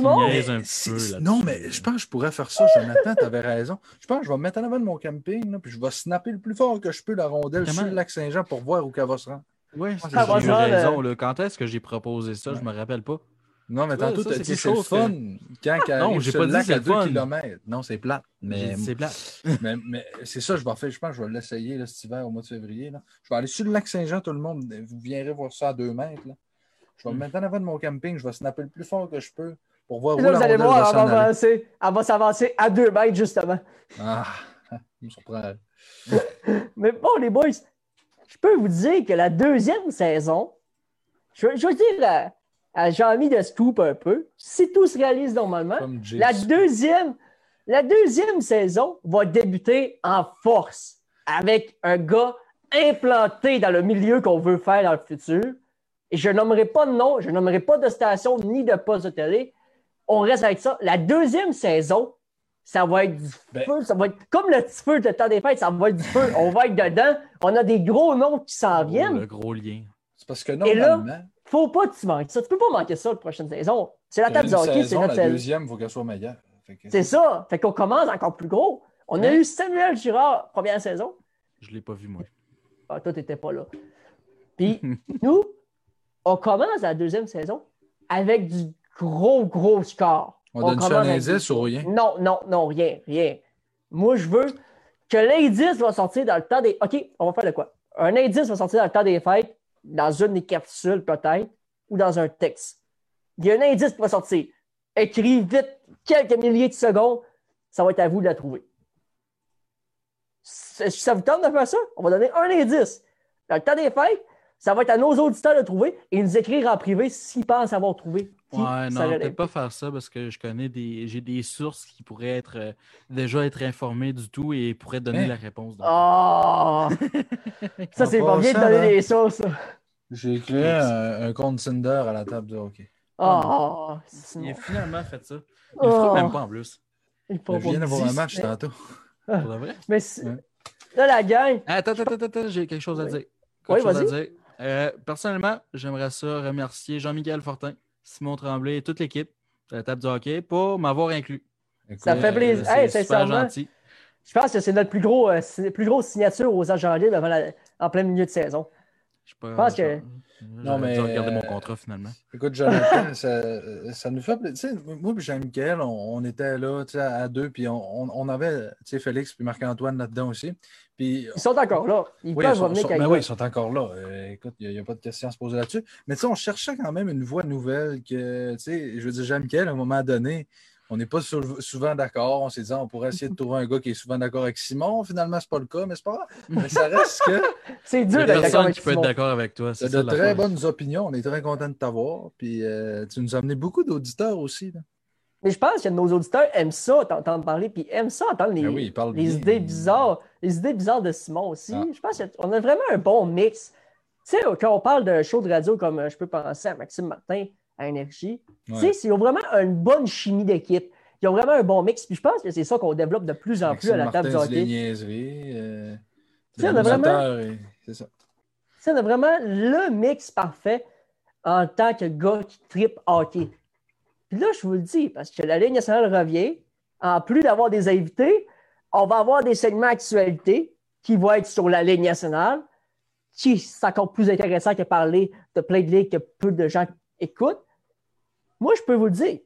monde. C'est- peu c'est- là-dessus. non, mais je pense que je pourrais faire ça, Jonathan, t'avais raison. Je pense que je vais me mettre en avant de mon camping, là, puis je vais snapper le plus fort que je peux la rondelle Comment? sur le lac Saint-Jean pour voir où qu'elle va se rendre. Ouais, Ah, j'ai bah, eu ça, raison. le- là. Quand est-ce que j'ai proposé ça? Je me rappelle pas. Non, mais Tu tantôt, ça, t'as c'est dit c'est fun quand elle Non, j'ai pas dit lac c'est à le 2 fun. km. Non, c'est plat. Mais, C'est plat. mais, mais c'est ça, je vais faire. Je pense que je vais l'essayer cet hiver, au mois de février. Là. Je vais aller sur le lac Saint-Jean, tout le monde. Vous viendrez voir ça à 2 mètres. Là. Je vais me mettre en avant de mon camping. Je vais snapper le plus fort que je peux pour voir où là, la vous allez voir, va elle va, avancer, elle va s'avancer à deux mètres, justement. Ah, ça me surprend. Mais bon, les boys, je peux vous dire que la deuxième saison, je, vais- je vais dire à, à Jean-Mi de scoop un peu, si tout se réalise normalement, la deuxième, la deuxième saison va débuter en force avec un gars implanté dans le milieu qu'on veut faire dans le futur. Et je nommerai pas de nom, je nommerai pas de station ni de poste de télé. On reste avec ça. La deuxième saison, ça va être du Ben- feu, ça va être comme le petit feu de temps des fêtes, ça va être du feu. On va être dedans. On a des gros noms qui s'en Oh, viennent. le gros lien. C'est parce que Et là, normalement, Faut pas que tu manques ça. Tu peux pas manquer ça la prochaine saison. C'est la table du hockey, c'est saison, notre la deuxième, il faut qu'elle soit meilleure. Que- C'est ça. Fait qu'on commence encore plus gros. On a eu Samuel Girard, première saison. Je l'ai pas vu, moi. Ah, toi, t'étais pas là. Puis, nous, on commence la deuxième saison avec du gros, gros score. On donne ça commence un indice ou rien? Non, non, non, rien, rien. Moi, je veux que l'indice va sortir dans le temps des. OK, on va faire de quoi? Un indice va sortir dans le temps des fêtes, dans une des capsules peut-être, ou dans un texte. Il y a un indice qui va sortir. Écris vite, quelques milliers de secondes, ça va être à vous de la trouver. Ça vous tente de faire ça? On va donner un indice. Dans le temps des fêtes, ça va être à nos auditeurs de trouver et nous écrire en privé s'ils pensent avoir trouvé. Ouais, non, peut-être pas faire ça parce que je connais des. J'ai des sources qui pourraient être euh, déjà être informées du tout et pourraient donner Hein? la réponse. donc. Ah! ça, c'est pas bien de donner des sauces. ça. J'ai créé un, un compte Tinder à la table de hockey. Ah! Il a finalement fait ça. Il Oh. le fera même pas en plus. Il faut Je viens d'avoir un match mais- tantôt. Pour de vrai? Mais Ouais. là, la gang, Attends, attends, attends, attends, j'ai quelque chose à Oui. dire. Quelque Oui, chose à dire. Euh, personnellement, j'aimerais ça remercier Jean-Miguel Fortin, Simon Tremblay et toute l'équipe de la table du hockey pour m'avoir inclus. Ça fait plaisir. Hey, c'est super gentil. je pense que c'est notre plus, gros, euh, plus grosse signature aux agents libres avant la- en plein milieu de saison. Je sais pas- Je pense que- j'aurais mais, regarder mon euh, contrat finalement. Écoute, Jonathan, ça, ça nous fait plaisir. Tu sais, Moi et Jean-Michel, on, on était là tu sais, à deux, puis on, on- on avait tu sais, Félix puis Marc-Antoine là-dedans aussi. Puis, Ils sont encore là. Ils oui, peuvent ils sont, revenir sont- quand ben oui, ils sont encore là. Euh, écoute, il n'y a, pas de question à se poser là-dessus. Mais tu sais, on cherchait quand même une voix nouvelle que, tu sais, je veux dire, Jean-Michel, à un moment donné, on n'est pas sou- souvent d'accord. On s'est dit, on pourrait essayer de trouver un gars qui est souvent d'accord avec Simon. Finalement, c'est pas le cas, mais c'est pas grave. Mais ça reste que C'est dur d'être d'accord personne avec qui peut être d'accord avec toi. tu C'est ça, de très bonnes opinions. On est très content de t'avoir. Puis euh, tu nous as amené beaucoup d'auditeurs aussi. là. Mais je pense que nos auditeurs aiment ça, t'entendre parler, puis aiment ça, entendre les, Ben oui, ils parlent les bien. idées bizarres, les idées bizarres de Simon aussi. Ah. Je pense qu'on a vraiment un bon mix. Tu sais, quand on parle de show de radio comme euh, je peux penser à Maxime Martin, à Énergie, tu sais, ils ont vraiment une bonne chimie d'équipe. Ils ont vraiment un bon mix. Puis je pense que c'est ça qu'on développe de plus en plus à la table du hockey. euh, on a vraiment- C'est ça. C'est vraiment le mix parfait en tant que gars qui tripe hockey. Puis là, je vous le dis, parce que la Ligue nationale revient, en plus d'avoir des invités, on va avoir des segments actualités qui vont être sur la Ligue nationale, qui c'est encore plus intéressant que parler de Play de League que peu de gens écoutent. Moi, je peux vous le dire,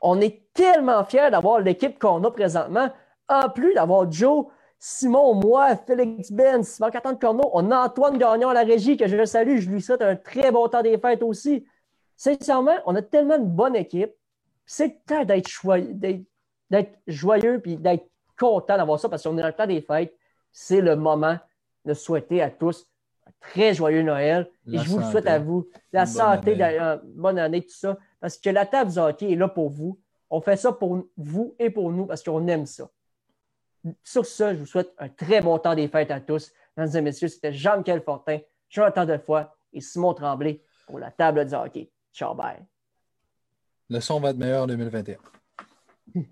on est tellement fiers d'avoir l'équipe qu'on a présentement, en plus d'avoir Joe, Simon, moi, Félix Ben, Simon Catan Corneau, on a Antoine Gagnon à la régie, que je salue, je lui souhaite un très bon temps des fêtes aussi. Sincèrement, on a tellement une bonne équipe. C'est le temps d'être joyeux, d'être joyeux et d'être content d'avoir ça parce qu'on est dans le temps des fêtes. C'est le moment de souhaiter à tous très joyeux Noël. et je vous le souhaite à vous. La santé, bonne bonne année, tout ça. Parce que la table hockey est là pour vous. On fait ça pour vous et pour nous parce qu'on aime ça. Sur ce, je vous souhaite un très bon temps des fêtes à tous. Mesdames et messieurs, c'était Jean-Michel Fortin, Jonathan Defoy et Simon Tremblay pour la table du hockey. Ciao, bye. Le son va être meilleur en 2021.